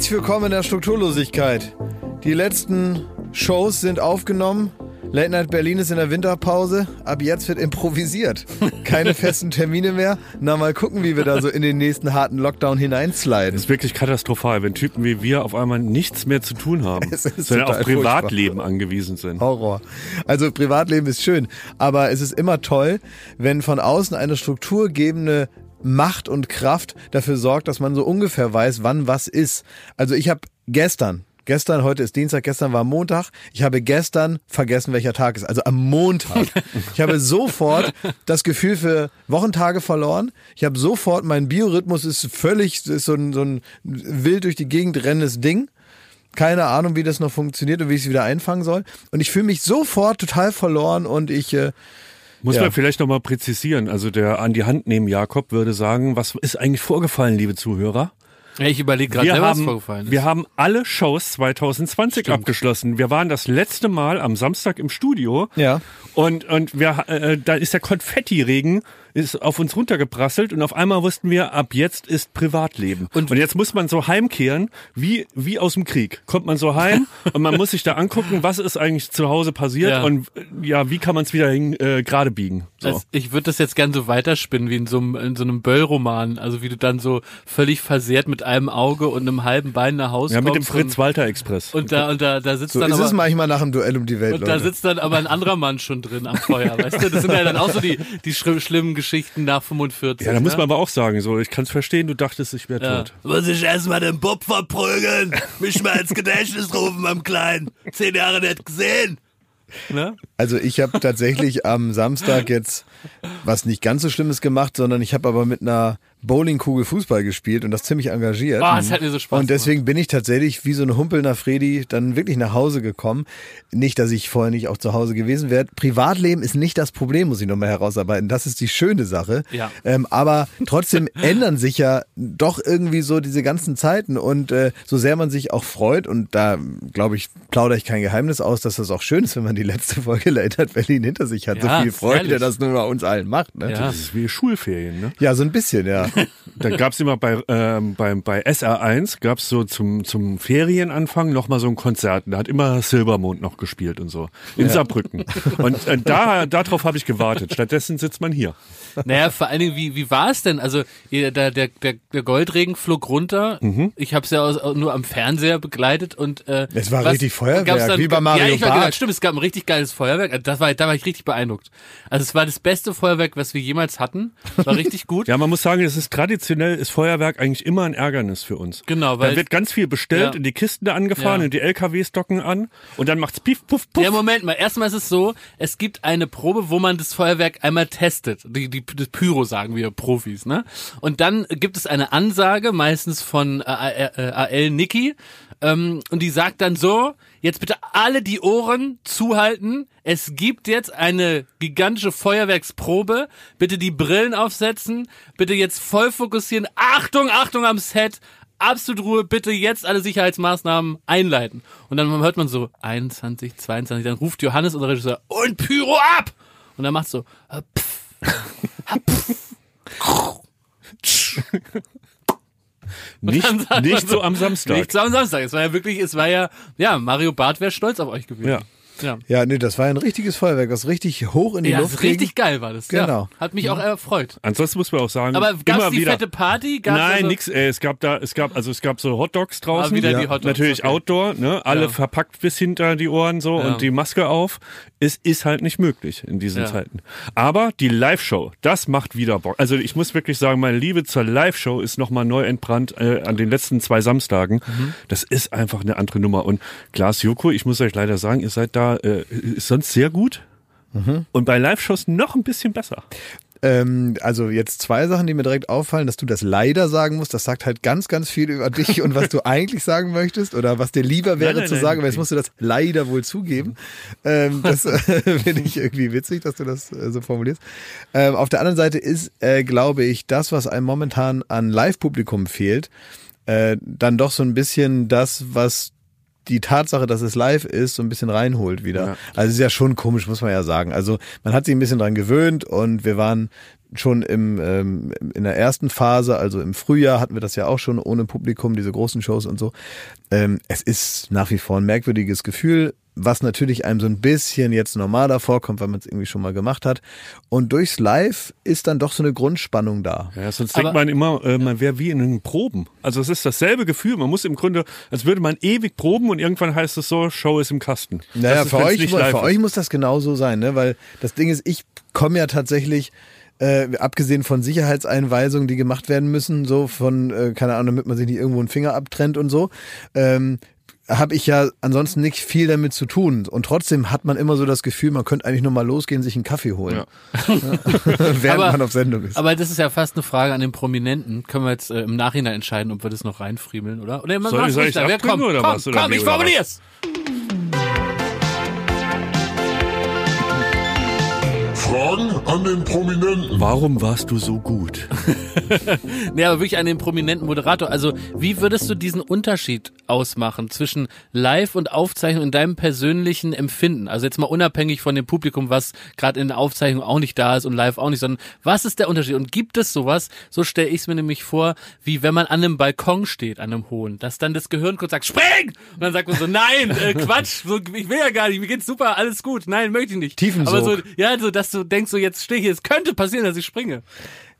Herzlich willkommen in der Strukturlosigkeit. Die letzten Shows sind aufgenommen. Late Night Berlin ist in der Winterpause. Ab jetzt wird improvisiert. Keine festen Termine mehr. Na, mal gucken, wie wir da so in den nächsten harten Lockdown hineinsliden. Das ist wirklich katastrophal, wenn Typen wie wir auf einmal nichts mehr zu tun haben, sondern auf Privatleben furchtbar. angewiesen sind. Horror. Also Privatleben ist schön, aber es ist immer toll, wenn von außen eine strukturgebende Macht und Kraft dafür sorgt, dass man so ungefähr weiß, wann was ist. Also ich habe gestern, gestern, heute ist Dienstag, gestern war Montag, ich habe gestern vergessen, welcher Tag ist. Also am Montag. Ich habe sofort das Gefühl für Wochentage verloren. Ich habe sofort, mein Biorhythmus ist völlig, ist so ein, so ein wild durch die Gegend rennendes Ding. Keine Ahnung, wie das noch funktioniert und wie ich es wieder einfangen soll. Und ich fühle mich sofort total verloren und ich, äh, Muss Ja. man vielleicht nochmal präzisieren. Also der an die Hand nehmen Jakob würde sagen, was ist eigentlich vorgefallen, liebe Zuhörer? Ich überlege gerade, was vorgefallen ist. wir haben alle Shows 2020 Stimmt. abgeschlossen. Wir waren das letzte Mal am Samstag im Studio. Ja. Und, und wir, äh, da ist der Konfettiregen ist auf uns runtergeprasselt und auf einmal wussten wir, ab jetzt ist Privatleben. Und, Und- jetzt muss man so heimkehren, wie, wie aus dem Krieg. Kommt man so heim und man muss sich da angucken, was ist eigentlich zu Hause passiert Ja. und ja, wie kann man es wieder hin, äh, gerade biegen. So. Also ich würde das jetzt gern so weiterspinnen wie in so einem, in so einem Böll-Roman. Also wie du dann so völlig versehrt mit einem Auge und einem halben Bein nach Hause ja, mit dem kommst Fritz-Walter-Express. Und, und da, und da, da sitzt so dann ist aber, es manchmal nach dem Duell um die Welt, und da Leute. sitzt dann aber ein anderer Mann schon drin am Feuer, weißt du? Das sind ja dann auch so die, die schlimm, schlimmen Geschichten nach 45. Ja, da muss ne? man aber auch sagen, so, ich kann es verstehen, du dachtest, ich wäre Ja. tot. Muss ich erstmal den Bob verprügeln, mich mal ins Gedächtnis rufen, meinem Kleinen. Zehn Jahre nicht gesehen. Ne? Also ich habe tatsächlich am Samstag jetzt was nicht ganz so Schlimmes gemacht, sondern ich habe aber mit einer Bowlingkugel Fußball gespielt und das ziemlich engagiert. Oh, das hat mir so Spaß und deswegen bin ich tatsächlich wie so ein humpelnder Freddy dann wirklich nach Hause gekommen. Nicht, dass ich vorher nicht auch zu Hause gewesen wäre. Privatleben ist nicht das Problem, muss ich nochmal herausarbeiten. Das ist die schöne Sache. Ja. Ähm, aber trotzdem ändern sich ja doch irgendwie so diese ganzen Zeiten und äh, so sehr man sich auch freut und da glaube ich plaudere ich kein Geheimnis aus, dass das auch schön ist, wenn man die letzte Folge Late Berlin hinter sich hat. Ja, so viel Freude, herrlich. das nur bei uns allen macht. Ne? Ja. Das ist wie Schulferien, ne? ja, so ein bisschen, ja. Da gab's immer bei, ähm, beim, bei SR1 gab's so zum, zum Ferienanfang noch mal so ein Konzert. Da hat immer Silbermond noch gespielt und so. In Saarbrücken. Und äh, da, darauf habe ich gewartet. Stattdessen sitzt man hier. Naja, vor allen Dingen, wie, wie war es denn? Also, der, der, der, der Goldregen flog runter. Ich habe es ja aus, nur am Fernseher begleitet und äh, Es war was- richtig Feuerwerk, gab's dann- wie bei Mario Ja, ich war Barth. genau, stimmt, es gab ein richtig geiles Feuerwerk. Also Das war, da war ich richtig beeindruckt. Also es war das beste Feuerwerk, was wir jemals hatten. War richtig gut. Ja, man muss sagen, es ist traditionell, ist Feuerwerk eigentlich immer ein Ärgernis für uns. Genau, weil- Da wird ganz viel bestellt Ja. und die Kisten da angefahren Ja. und die LKWs docken an und dann macht's pief, puff, puff. Ja, Moment mal. Erstmal ist es so, es gibt eine Probe, wo man das Feuerwerk einmal testet. Die, die, das Pyro sagen wir Profis, ne? Und dann gibt es eine Ansage, meistens von äh, äh, AL Niki, ähm, und die sagt dann so, jetzt bitte alle die Ohren zuhalten. Es gibt jetzt eine gigantische Feuerwerksprobe. Bitte die Brillen aufsetzen. Bitte jetzt voll fokussieren. Achtung, Achtung am Set. Absolut Ruhe, bitte jetzt alle Sicherheitsmaßnahmen einleiten. Und dann hört man so 21, 22, dann ruft Johannes, unser Regisseur, und Pyro ab! Und dann macht so, äh, pff, Nicht, nicht so am Samstag. Nicht so am Samstag. Es war ja wirklich, es war ja, ja, Mario Barth wäre stolz auf euch gewesen. Ja. Ja. Ja, nee, das war ein richtiges Feuerwerk, das richtig hoch in die Ja, Luft ist richtig ging. geil war das. Genau. Ja, hat mich auch erfreut. Ansonsten muss man auch sagen, Aber gab's immer die wieder. fette Party? Gab's Nein, also, nix. Ey, es gab da, es gab, also es gab so Hotdogs draußen. Ah, wieder die. Hotdogs, Natürlich okay. Outdoor, ne? Alle Ja. verpackt bis hinter die Ohren so Ja. und die Maske auf. Es ist halt nicht möglich in diesen Ja. Zeiten. Aber die Live-Show, das macht wieder Bock. Also ich muss wirklich sagen, meine Liebe zur Live-Show ist nochmal neu entbrannt äh, an den letzten zwei Samstagen. Mhm. Das ist einfach eine andere Nummer. Und Glas Joko, ich muss euch leider sagen, ihr seid da äh, ist sonst sehr gut. Mhm. Und bei Live-Shows noch ein bisschen besser. Ähm, also jetzt zwei Sachen, die mir direkt auffallen, dass du das leider sagen musst. Das sagt halt ganz, ganz viel über dich und was du eigentlich sagen möchtest oder was dir lieber wäre Nein, nein, zu nein, sagen. Aber jetzt musst du das leider wohl zugeben. Ähm, das äh, finde ich irgendwie witzig, dass du das äh, so formulierst. Ähm, auf der anderen Seite ist, äh, glaube ich, das, was einem momentan an Live-Publikum fehlt, äh, dann doch so ein bisschen das, was die Tatsache, dass es live ist, so ein bisschen reinholt wieder. Ja. Also es ist ja schon komisch, muss man ja sagen. Also man hat sich ein bisschen dran gewöhnt und wir waren schon im, ähm, in der ersten Phase, also im Frühjahr hatten wir das ja auch schon ohne Publikum, diese großen Shows und so. Ähm, es ist nach wie vor ein merkwürdiges Gefühl, was natürlich einem so ein bisschen jetzt normaler vorkommt, weil man es irgendwie schon mal gemacht hat. Und durchs Live ist dann doch so eine Grundspannung da. Ja, sonst Aber- denkt man immer, äh, man wäre wie in den Proben. Also es ist dasselbe Gefühl. Man muss im Grunde, als würde man ewig proben und irgendwann heißt es so, Show ist im Kasten. Naja, ist, für euch, nicht für euch muss das genauso sein, ne? Weil das Ding ist, ich komme ja tatsächlich, äh, abgesehen von Sicherheitseinweisungen, die gemacht werden müssen, so von, äh, keine Ahnung, damit man sich nicht irgendwo einen Finger abtrennt und so, ähm, habe ich ja ansonsten nicht viel damit zu tun. Und trotzdem hat man immer so das Gefühl, man könnte eigentlich nur mal losgehen, sich einen Kaffee holen, Ja. während Aber- man auf Sendung ist. Aber das ist ja fast eine Frage an den Prominenten. Können wir jetzt äh, im Nachhinein entscheiden, ob wir das noch reinfriemeln, oder? Oder Soll ich- soll ich's Wer abdrücken kommt? oder komm, was, oder komm, wie, ich formulier's. Fragen an den Prominenten. Warum warst du so gut? Nee, aber wirklich an den prominenten Moderator. Also, wie würdest du diesen Unterschied ausmachen zwischen Live und Aufzeichnung in deinem persönlichen Empfinden? Also jetzt mal unabhängig von dem Publikum, was gerade in der Aufzeichnung auch nicht da ist und live auch nicht, sondern was ist der Unterschied? Und gibt es sowas, so stelle ich es mir nämlich vor, wie wenn man an einem Balkon steht, an einem hohen, dass dann das Gehirn kurz sagt, spring! Und dann sagt man so, nein, äh, Quatsch, so, ich will ja gar nicht, mir geht's super, alles gut, nein, möchte ich nicht. Tiefensog. Aber so, ja, so, dass du denkst, so jetzt stehe ich hier, es könnte passieren, dass ich springe.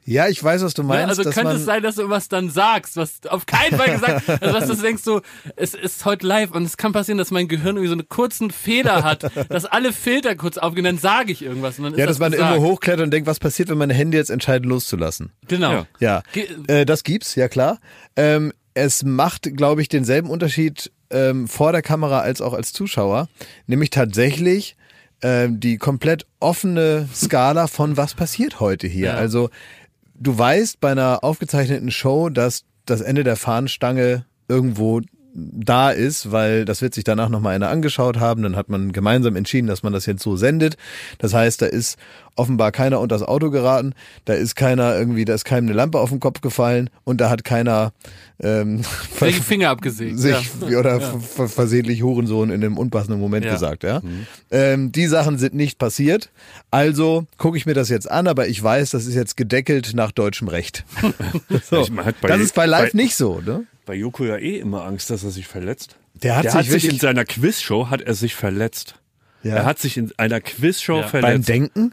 Ja, ich weiß, was du Ja, meinst. also dass könnte es sein, dass du was dann sagst, was auf keinen Fall gesagt, also was du denkst so, es ist heute live und es kann passieren, dass mein Gehirn irgendwie so einen kurzen Feder hat, dass alle Filter kurz aufgehen, dann sage ich irgendwas und dann ja, dass man gesagt. irgendwo hochklettert und denkt, was passiert, wenn meine Hände jetzt entscheiden, loszulassen. Genau. Ja. Ja, äh, das gibt's, ja klar. Ähm, es macht, glaube ich, denselben Unterschied ähm, vor der Kamera als auch als Zuschauer, nämlich tatsächlich ähm, die komplett offene Skala von was passiert heute hier. Ja. Also du weißt bei einer aufgezeichneten Show, dass das Ende der Fahnenstange irgendwo da ist, weil das wird sich danach nochmal einer angeschaut haben, dann hat man gemeinsam entschieden, dass man das jetzt so sendet. Das heißt, da ist offenbar keiner unter das Auto geraten, da ist keiner irgendwie, da ist keinem eine Lampe auf den Kopf gefallen und da hat keiner ähm, Welche Finger abgesägt. sich ja. oder ver- versehentlich Hurensohn in einem unpassenden Moment Ja. gesagt, ja. Ähm, die Sachen sind nicht passiert. Also gucke ich mir das jetzt an, aber ich weiß, das ist jetzt gedeckelt nach deutschem Recht. so. Bei- das ist bei Live bei- nicht so, ne? Bei Joko ja eh immer Angst, dass er sich verletzt. Der hat Der sich hat sich in seiner Quizshow hat er sich verletzt. Ja. Er hat sich in einer Quizshow Ja. Beim verletzt. Denken?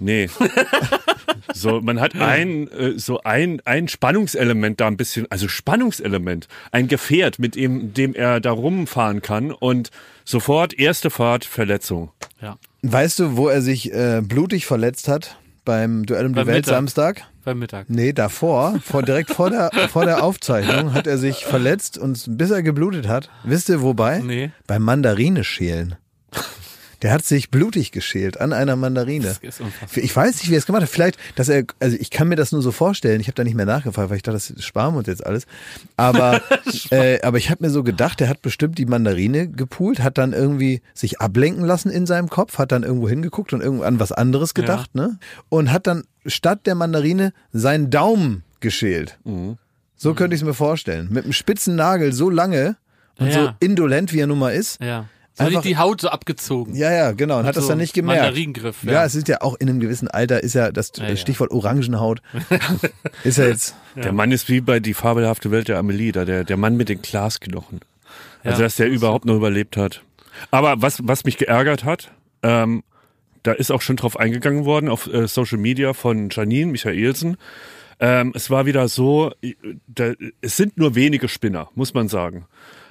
Nee. so, man hat ein, äh, so ein, ein Spannungselement da ein bisschen, also Spannungselement, ein Gefährt, mit dem, dem er da rumfahren kann und sofort erste Fahrt, Verletzung. ja. Weißt du, wo er sich äh, blutig verletzt hat? Beim Duell um die Beim Welt Mittag. Samstag? Beim Mittag. Nee, davor, vor, direkt vor der, vor der Aufzeichnung hat er sich verletzt und bis er geblutet hat. Wisst ihr wobei? Nee. Beim Mandarine schälen. Der hat sich blutig geschält an einer Mandarine. Ich weiß nicht, wie er es gemacht hat. Vielleicht, dass er, also ich kann mir das nur so vorstellen. Ich habe da nicht mehr nachgefragt, weil ich dachte, das ist Sparmund jetzt alles. Aber, äh, aber ich habe mir so gedacht, der hat bestimmt die Mandarine gepult, hat dann irgendwie sich ablenken lassen in seinem Kopf, hat dann irgendwo hingeguckt und irgendwo an was anderes gedacht, ne? Und hat dann statt der Mandarine seinen Daumen geschält. So könnte ich es mir vorstellen. Mit einem spitzen Nagel so lange und so Ja. indolent, wie er nun mal ist. Ja. So Einfach- nicht die Haut so abgezogen. Ja, ja, genau. Und hat das so dann nicht gemerkt. Mandaringriff, Ja. ja. es ist ja auch in einem gewissen Alter, ist ja das ja. Stichwort Orangenhaut. ist ja jetzt. Der Mann ist wie bei die fabelhafte Welt der Amelie, da der, der Mann mit den Glasknochen. Also, Ja. dass der überhaupt noch überlebt hat. Aber was, was mich geärgert hat, ähm, da ist auch schon drauf eingegangen worden auf äh, Social Media von Janine Michaelsen. Ähm, es war wieder so, äh, da, es sind nur wenige Spinner, muss man sagen.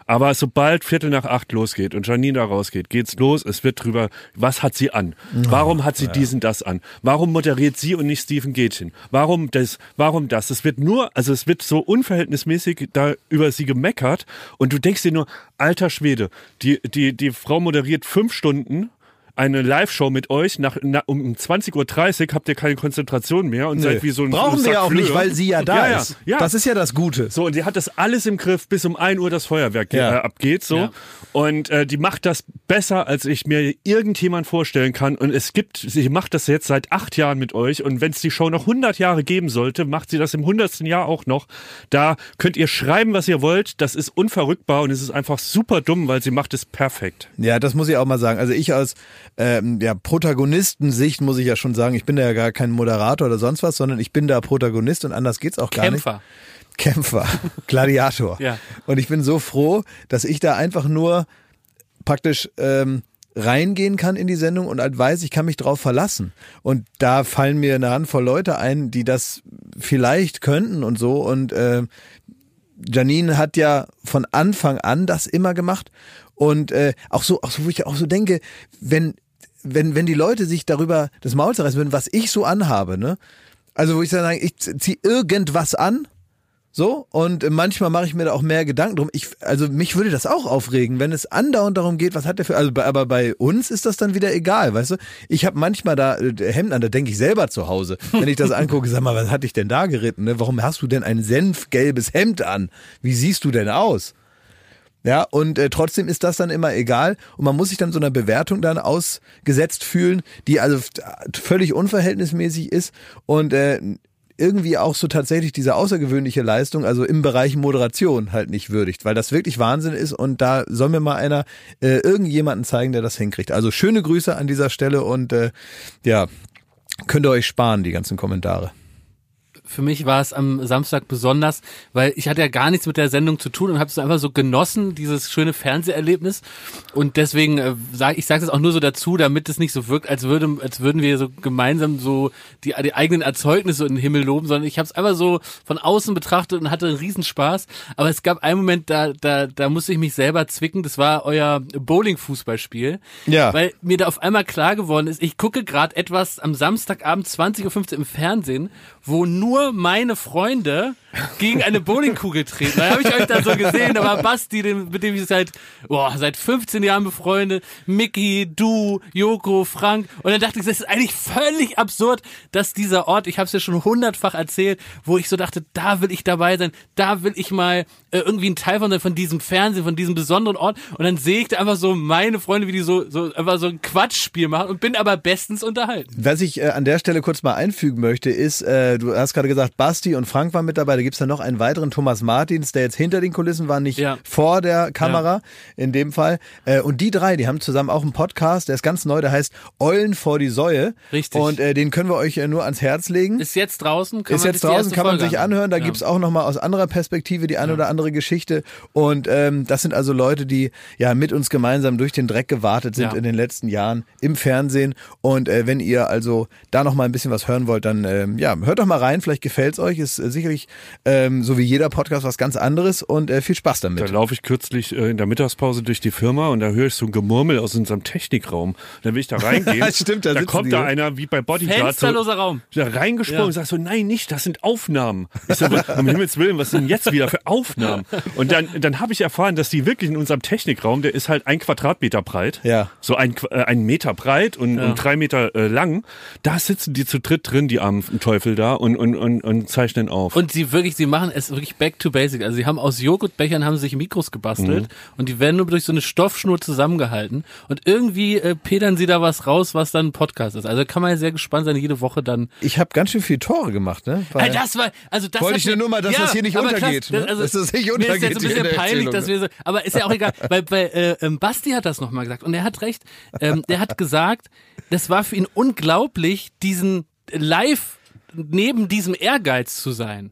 Aber sobald Viertel nach acht losgeht und Janine da rausgeht, geht's los. Es wird drüber, was hat sie an? Warum hat sie diesen das an? Warum moderiert sie und nicht Stephen Gätchen? Warum das? Warum das? Es wird nur, also es wird so unverhältnismäßig da über sie gemeckert und du denkst dir nur, alter Schwede, die, die, die Frau moderiert fünf Stunden eine Live-Show mit euch. Nach, na, um 20.30 Uhr habt ihr keine Konzentration mehr und seid wie so ein Brauchen wir ja auch nicht, weil sie ja da ja, ja, ist. Ja. Das ist ja das Gute. So, und die hat das alles im Griff, bis um 1 Uhr das Feuerwerk Ja. äh, abgeht. So. Ja. Und äh, die macht das besser, als ich mir irgendjemand vorstellen kann. Und es gibt, sie macht das jetzt seit acht Jahren mit euch. Und wenn es die Show noch 100 Jahre geben sollte, macht sie das im hundertsten Jahr auch noch. Da könnt ihr schreiben, was ihr wollt. Das ist unverrückbar und es ist einfach super dumm, weil sie macht es perfekt. Ja, das muss ich auch mal sagen. Also ich aus ähm, ja, Protagonistensicht muss ich ja schon sagen, ich bin da ja gar kein Moderator oder sonst was, sondern ich bin da Protagonist und anders geht's auch gar Kämpfer. nicht. Kämpfer, Gladiator. Ja. Und ich bin so froh, dass ich da einfach nur praktisch ähm, reingehen kann in die Sendung und halt weiß, ich kann mich drauf verlassen. Und da fallen mir eine Handvoll Leute ein, die das vielleicht könnten und so. Und äh, Janine hat ja von Anfang an das immer gemacht. Und äh, auch so, auch so, wo ich auch so denke, wenn, wenn, wenn die Leute sich darüber das Maul zerreißen würden, was ich so anhabe, ne? Also wo ich sage, ich ziehe irgendwas an, so, und manchmal mache ich mir da auch mehr Gedanken drum. Ich, also mich würde das auch aufregen, wenn es andauernd darum geht, was hat der für, also aber bei uns ist das dann wieder egal, weißt du? Ich habe manchmal da äh, Hemden an, da denke ich selber zu Hause, wenn ich das angucke, sag mal, was hatte ich denn da geritten? Ne? Warum hast du denn ein senfgelbes Hemd an? Wie siehst du denn aus? Ja, und äh, trotzdem ist das dann immer egal und man muss sich dann so einer Bewertung dann ausgesetzt fühlen, die also f- völlig unverhältnismäßig ist und äh, irgendwie auch so tatsächlich diese außergewöhnliche Leistung, also im Bereich Moderation halt nicht würdigt, weil das wirklich Wahnsinn ist und da soll mir mal einer äh, irgendjemanden zeigen, der das hinkriegt. Also schöne Grüße an dieser Stelle und äh, ja, könnt ihr euch sparen, die ganzen Kommentare. Für mich war es am Samstag besonders, weil ich hatte ja gar nichts mit der Sendung zu tun und habe es einfach so genossen, dieses schöne Fernseherlebnis. Und deswegen äh, sag ich sage es auch nur so dazu, damit es nicht so wirkt, als würde, als würden wir so gemeinsam so die, die eigenen Erzeugnisse in den Himmel loben, sondern ich habe es einfach so von außen betrachtet und hatte einen Riesenspaß. Aber es gab einen Moment, da, da, da musste ich mich selber zwicken. Das war euer Bowling-Fußballspiel. Ja. Weil mir da auf einmal klar geworden ist, ich gucke gerade etwas am Samstagabend 20.15 Uhr im Fernsehen, wo nur meine Freunde gegen eine Bowlingkugel treten. Da habe ich euch da so gesehen, da war Basti, mit dem ich seit, boah, seit 15 Jahren befreundet, Mickey, du, Joko, Frank. Und dann dachte ich, das ist eigentlich völlig absurd, dass dieser Ort, ich habe es ja schon hundertfach erzählt, wo ich so dachte, da will ich dabei sein, da will ich mal äh, irgendwie ein Teil von, von diesem Fernsehen, von diesem besonderen Ort. Und dann sehe ich da einfach so meine Freunde, wie die so, so einfach so ein Quatschspiel machen und bin aber bestens unterhalten. Was ich äh, an der Stelle kurz mal einfügen möchte, ist, äh, du hast gerade gesagt, Basti und Frank waren mit dabei. Da gibt's dann noch einen weiteren Thomas Martins, der jetzt hinter den Kulissen war, nicht Ja. vor der Kamera in dem Fall. Äh, und die drei, die haben zusammen auch einen Podcast, der ist ganz neu, der heißt Eulen vor die Säue. Richtig. Und äh, den können wir euch äh, nur ans Herz legen. Ist jetzt draußen, kann ist man jetzt draußen, kann man sich anhören. Da Ja. gibt's auch nochmal aus anderer Perspektive die eine oder andere Geschichte. Und ähm, das sind also Leute, die ja mit uns gemeinsam durch den Dreck gewartet sind Ja. in den letzten Jahren im Fernsehen. Und äh, wenn ihr also da nochmal ein bisschen was hören wollt, dann ähm, ja, hört doch mal rein. Vielleicht gefällt's euch. Ist äh, sicherlich ähm, so wie jeder Podcast was ganz anderes und äh, viel Spaß Da damit. laufe ich kürzlich äh, in der Mittagspause durch die Firma und da höre ich so ein Gemurmel aus unserem Technikraum. Dann will ich da reingehen. Stimmt, da da kommt die, da ne? einer wie bei Bodyguard so, Fensterloser Raum. da reingesprungen Ja. und sagt so, nein, nicht, das sind Aufnahmen. Ich so, um Himmels Willen, was sind jetzt wieder für Aufnahmen? Und dann, dann habe ich erfahren, dass die wirklich in unserem Technikraum, der ist halt ein Quadratmeter breit, Ja. so ein, äh, ein Meter breit und, und drei Meter äh, lang, da sitzen die zu dritt drin, die armen Teufel da und, und, und, und zeichnen auf. Und sie wirklich, sie machen es wirklich back to basic. Also sie haben aus Joghurtbechern haben sich Mikros gebastelt Mhm. und die werden nur durch so eine Stoffschnur zusammengehalten und irgendwie äh, pedern sie da was raus, was dann ein Podcast ist. Also kann man ja sehr gespannt sein, jede Woche dann. Ich habe ganz schön viele Tore gemacht, ne? Weil- Ah, das war, also das Wollte ich nur mal, dass das hier nicht untergeht, ne? also, Dass das nicht Mir ist untergeht jetzt ein bisschen peinlich, dass ne? wir so, aber ist ja auch egal, weil bei äh, ähm, Basti hat das nochmal gesagt und er hat recht. Ähm, der hat gesagt, das war für ihn unglaublich, diesen live neben diesem Ehrgeiz zu sein.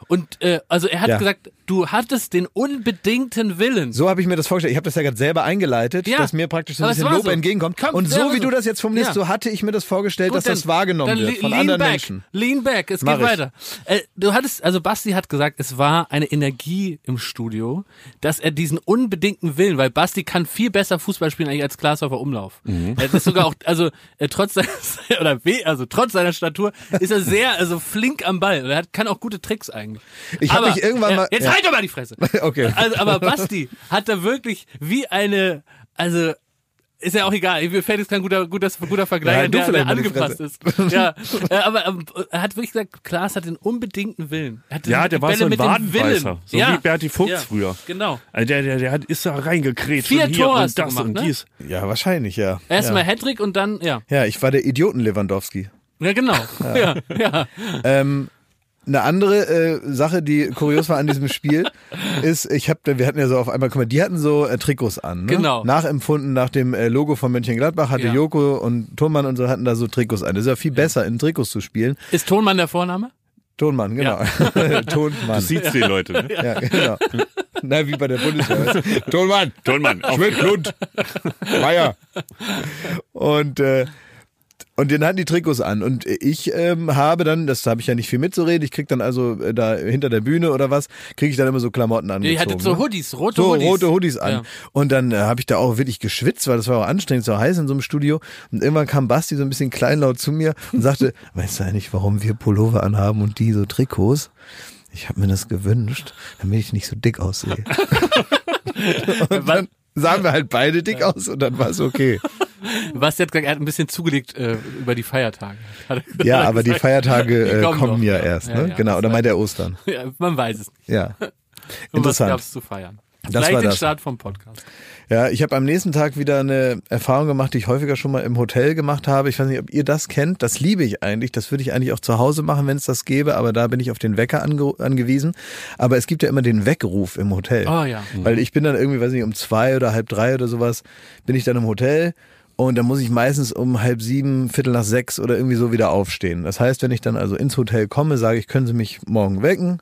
Und äh, also er hat Ja. gesagt, du hattest den unbedingten Willen. So habe ich mir das vorgestellt. Ich habe das ja gerade selber eingeleitet, Ja, dass mir praktisch so ein bisschen Lob so. entgegenkommt. Komm, und so wie so. du das jetzt formulierst, so hatte ich mir das vorgestellt, Gut, dass das dann- wahrgenommen dann wird von lean anderen back, Menschen. Lean back, es Mach geht ich. weiter. Äh, du hattest, also Basti hat gesagt, es war eine Energie im Studio, dass er diesen unbedingten Willen, weil Basti kann viel besser Fußball spielen eigentlich als Glashäufer Umlauf. Mhm. Er ist sogar auch, also äh, trotz seiner, oder weh, also trotz seiner Statur ist er sehr, also flink am Ball. Und er hat, kann auch gute Tricks eigentlich. Ich hab Aber, mich irgendwann äh, mal- Jetzt ja. halt doch mal die Fresse. Okay. Also, aber Basti hat da wirklich wie eine, also Ist ja auch egal. Mir fällt jetzt kein guter, guter, guter Vergleich, du der, der angepasst ist. Ja, äh, aber ähm, er hat wirklich gesagt, Klaas hat den unbedingten Willen. Er hat Ja, der war Bälle so ein Wadenbeißer. Willen. So ja. wie Berti Fuchs ja. früher. Genau. Also der, der, der hat, ist da reingekrätscht Vier und hier Tore und hast du das gemacht, und ne? dies. Ja, wahrscheinlich, ja. Erstmal ja. Hattrick und dann, ja. ja, ich war der Idioten-Lewandowski. Ja, genau. Ja, ja. Ähm, eine andere äh, Sache, die kurios war an diesem Spiel, ist, ich habe, wir hatten ja so auf einmal, guck mal, die hatten so äh, Trikots an, ne? Genau. Nachempfunden nach dem äh, Logo von Mönchengladbach hatte Ja. Joko und Thunmann und so hatten da so Trikots an. Das ist ja viel besser, in Trikots zu spielen. Ist Tonmann der Vorname? Tonmann, genau. Tonmann. Du siehst die Leute, ne? Ja, genau. Na, wie bei der Bundeswehr. Tonmann, Tollmann, auf Schmidt, Lund, Meier. Und äh, und den hatten die Trikots an. Und ich ähm, habe dann, das habe ich ja nicht viel mitzureden, ich krieg dann also äh, da hinter der Bühne oder was, kriege ich dann immer so Klamotten angezogen. Ihr hattet so ne? Hoodies, rote so Hoodies. rote Hoodies an. Ja. Und dann äh, habe ich da auch wirklich geschwitzt, weil das war auch anstrengend, so heiß in so einem Studio. Und irgendwann kam Basti so ein bisschen kleinlaut zu mir und sagte, weißt du eigentlich, warum wir Pullover anhaben und die so Trikots? Ich habe mir das gewünscht, damit ich nicht so dick aussehe. und dann sahen wir halt beide dick aus und dann war es okay. Hat gesagt, er hat ein bisschen zugelegt äh, über die Feiertage. Er Ja, aber die gesagt. Feiertage Die äh, kommen kommen noch, ja ja. erst, Ja, ne? ja, genau, das oder meint er Ostern? Ja, man weiß es nicht. Ja. Was Interessant. gab's zu feiern? Das Gleich war den das. Start vom Podcast. Ja, ich habe am nächsten Tag wieder eine Erfahrung gemacht, die ich häufiger schon mal im Hotel gemacht habe. Ich weiß nicht, ob ihr das kennt. Das liebe ich eigentlich. Das würde ich eigentlich auch zu Hause machen, wenn es das gäbe. Aber da bin ich auf den Wecker ange angewiesen. Aber es gibt ja immer den Weckruf im Hotel. Oh ja. Weil ich bin dann irgendwie, weiß nicht, um zwei oder halb drei oder sowas, bin ich dann im Hotel. Und dann muss ich meistens um halb sieben, viertel nach sechs oder irgendwie so wieder aufstehen. Das heißt, wenn ich dann also ins Hotel komme, sage ich, können Sie mich morgen wecken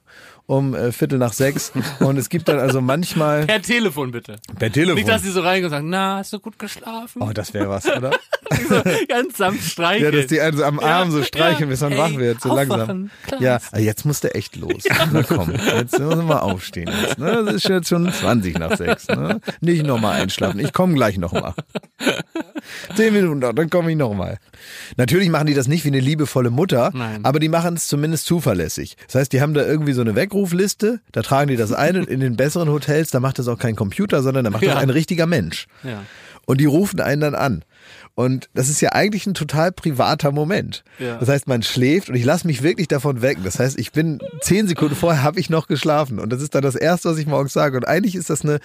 um äh, viertel nach sechs. Und es gibt dann also manchmal Per Telefon bitte. per Telefon. Nicht, dass sie so reingehen und sagen, na, hast du gut geschlafen? Oh, das wäre was, oder? so, ganz sanft streicheln. Ja, dass die einen so am Arm so streichen, bis man Ey, wach wird, so langsam. Klaas. Ja, aber jetzt musst du echt los. Na komm, jetzt müssen wir mal aufstehen. Jetzt, ne? Das ist jetzt schon 20 nach 6. Ne? Nicht nochmal einschlafen. Ich komme gleich nochmal. Zehn Minuten noch, dann komme ich nochmal. Natürlich machen die das nicht wie eine liebevolle Mutter, Nein. aber die machen es zumindest zuverlässig. Das heißt, die haben da irgendwie so eine Weckrufliste, da tragen die das ein und in den besseren Hotels, da macht das auch kein Computer, sondern da macht Ja. das ein richtiger Mensch. Ja. Und die rufen einen dann an. Und das ist ja eigentlich ein total privater Moment. Ja. Das heißt, man schläft und ich lasse mich wirklich davon wecken. Das heißt, ich bin zehn Sekunden vorher habe ich noch geschlafen und das ist dann das Erste, was ich morgens sage. Und eigentlich ist das eine,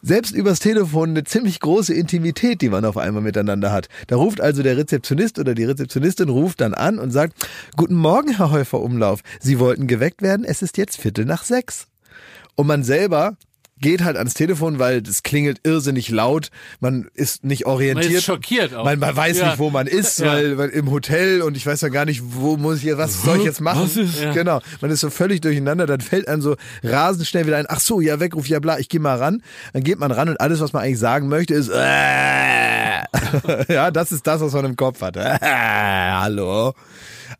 selbst übers Telefon, eine ziemlich große Intimität, die man auf einmal miteinander hat. Da ruft also der Rezeptionist oder die Rezeptionistin ruft dann an und sagt, Guten Morgen, Herr Häufer Umlauf. Sie wollten geweckt werden, es ist jetzt Viertel nach sechs. Und man selber geht halt ans Telefon, weil das klingelt irrsinnig laut. Man ist nicht orientiert. Man ist schockiert auch. Man, man weiß Ja. nicht, wo man ist, Ja. weil, weil im Hotel und ich weiß ja gar nicht, wo muss ich jetzt, was soll ich jetzt machen? Was ist- Ja. Genau. Man ist so völlig durcheinander, dann fällt einem so rasend schnell wieder ein, ach so, ja, Weckruf, ja bla, ich gehe mal ran. Dann geht man ran und alles, was man eigentlich sagen möchte, ist äh. Ja, das ist das, was man im Kopf hat. Äh, hallo.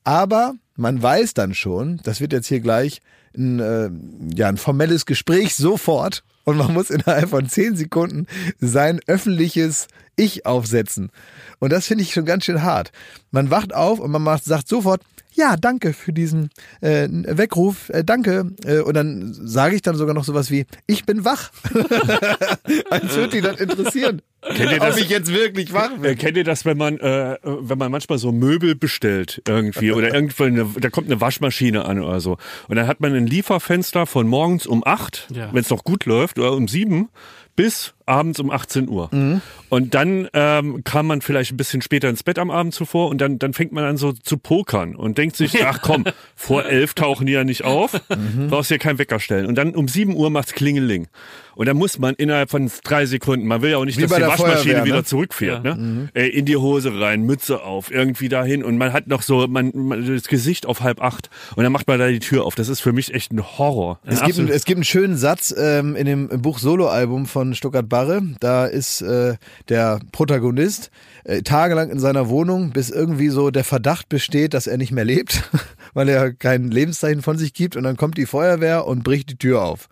Aber man weiß dann schon, das wird jetzt hier gleich ein, äh, ja, ein formelles Gespräch sofort und man muss innerhalb von zehn Sekunden sein öffentliches Ich aufsetzen. Und das finde ich schon ganz schön hart. Man wacht auf und man macht, sagt sofort, ja, danke für diesen äh, Weckruf, äh, danke. Äh, und dann sage ich dann sogar noch sowas wie, ich bin wach. Als würde die das interessieren. Kennt ihr das? Ob ich jetzt wirklich wach bin. Äh, kennt ihr das, wenn man, äh, wenn man manchmal so Möbel bestellt irgendwie oder irgendwo eine, da kommt eine Waschmaschine an oder so und dann hat man ein Lieferfenster von morgens um acht, Ja. wenn es noch gut läuft, um sieben bis abends um 18 Uhr. Mhm. Und dann ähm, kam man vielleicht ein bisschen später ins Bett am Abend zuvor und dann, dann fängt man an so zu pokern und denkt sich, ach komm, vor elf tauchen die ja nicht auf, Mhm. brauchst dir keinen Wecker stellen. Und dann um sieben Uhr macht's Klingeling. Und dann muss man innerhalb von drei Sekunden, man will ja auch nicht, Wie dass die Waschmaschine Feuerwehr, wieder ne? zurückfährt, Ja. ne? Äh, in die Hose rein, Mütze auf, irgendwie dahin und man hat noch so man, man das Gesicht auf halb acht und dann macht man da die Tür auf. Das ist für mich echt ein Horror. Es gibt, einen, es gibt einen schönen Satz ähm, in dem Buch Soloalbum von Stuttgart Barre. Da ist äh, der Protagonist äh, tagelang in seiner Wohnung, bis irgendwie so der Verdacht besteht, dass er nicht mehr lebt, weil er kein Lebenszeichen von sich gibt. Und dann kommt die Feuerwehr und bricht die Tür auf.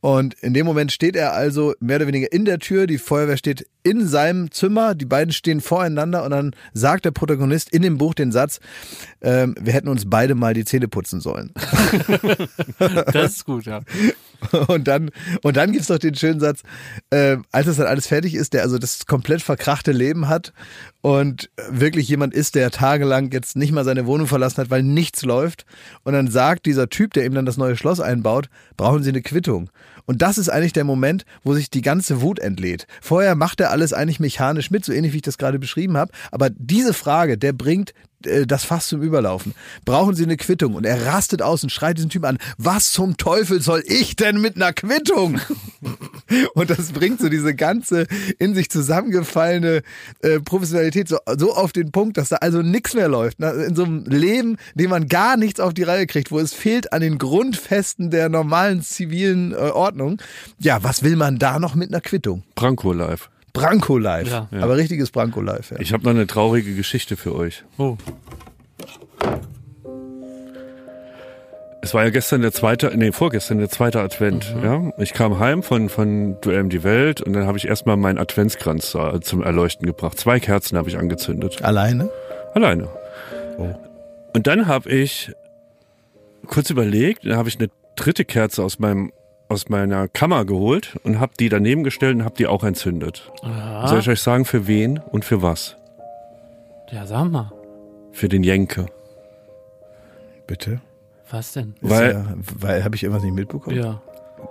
Und in dem Moment steht er also mehr oder weniger in der Tür, die Feuerwehr steht in seinem Zimmer, die beiden stehen voreinander und dann sagt der Protagonist in dem Buch den Satz, ähm, wir hätten uns beide mal die Zähne putzen sollen. Das ist gut, ja. Und dann, und dann gibt's doch den schönen Satz, äh, als das dann alles fertig ist, der also das komplett verkrachte Leben hat und wirklich jemand ist, der tagelang jetzt nicht mal seine Wohnung verlassen hat, weil nichts läuft. Und dann sagt dieser Typ, der ihm dann das neue Schloss einbaut, brauchen Sie eine Quittung. Und das ist eigentlich der Moment, wo sich die ganze Wut entlädt. Vorher macht er alles eigentlich mechanisch mit, so ähnlich wie ich das gerade beschrieben habe. Aber diese Frage, der bringt das Fass zum Überlaufen. Brauchen Sie eine Quittung? Und er rastet aus und schreit diesen Typ an, was zum Teufel soll ich denn mit einer Quittung? und das bringt so diese ganze in sich zusammengefallene äh, Professionalität so, so auf den Punkt, dass da also nichts mehr läuft. Ne? In so einem Leben, in dem man gar nichts auf die Reihe kriegt, wo es fehlt an den Grundfesten der normalen zivilen äh, Ordnung. Ja, was will man da noch mit einer Quittung? Branko live. Branko live. Ja. Aber richtiges Branko live. Ja. Ich habe noch eine traurige Geschichte für euch. Oh. Es war ja gestern der zweite, nee, vorgestern der zweite Advent. Ja, ich kam heim von von Duell um die Welt und dann habe ich erstmal meinen Adventskranz zum Erleuchten gebracht. Zwei Kerzen habe ich angezündet, Alleine? alleine. Und dann habe ich kurz überlegt, dann habe ich eine dritte Kerze aus meinem aus meiner Kammer geholt und habe die daneben gestellt und habe die auch entzündet. Ja, Soll ich euch sagen, für wen und für was? ja, sag mal. Für den Jenke. Bitte? Was denn? Weil- ja, weil habe ich irgendwas nicht mitbekommen? Ja.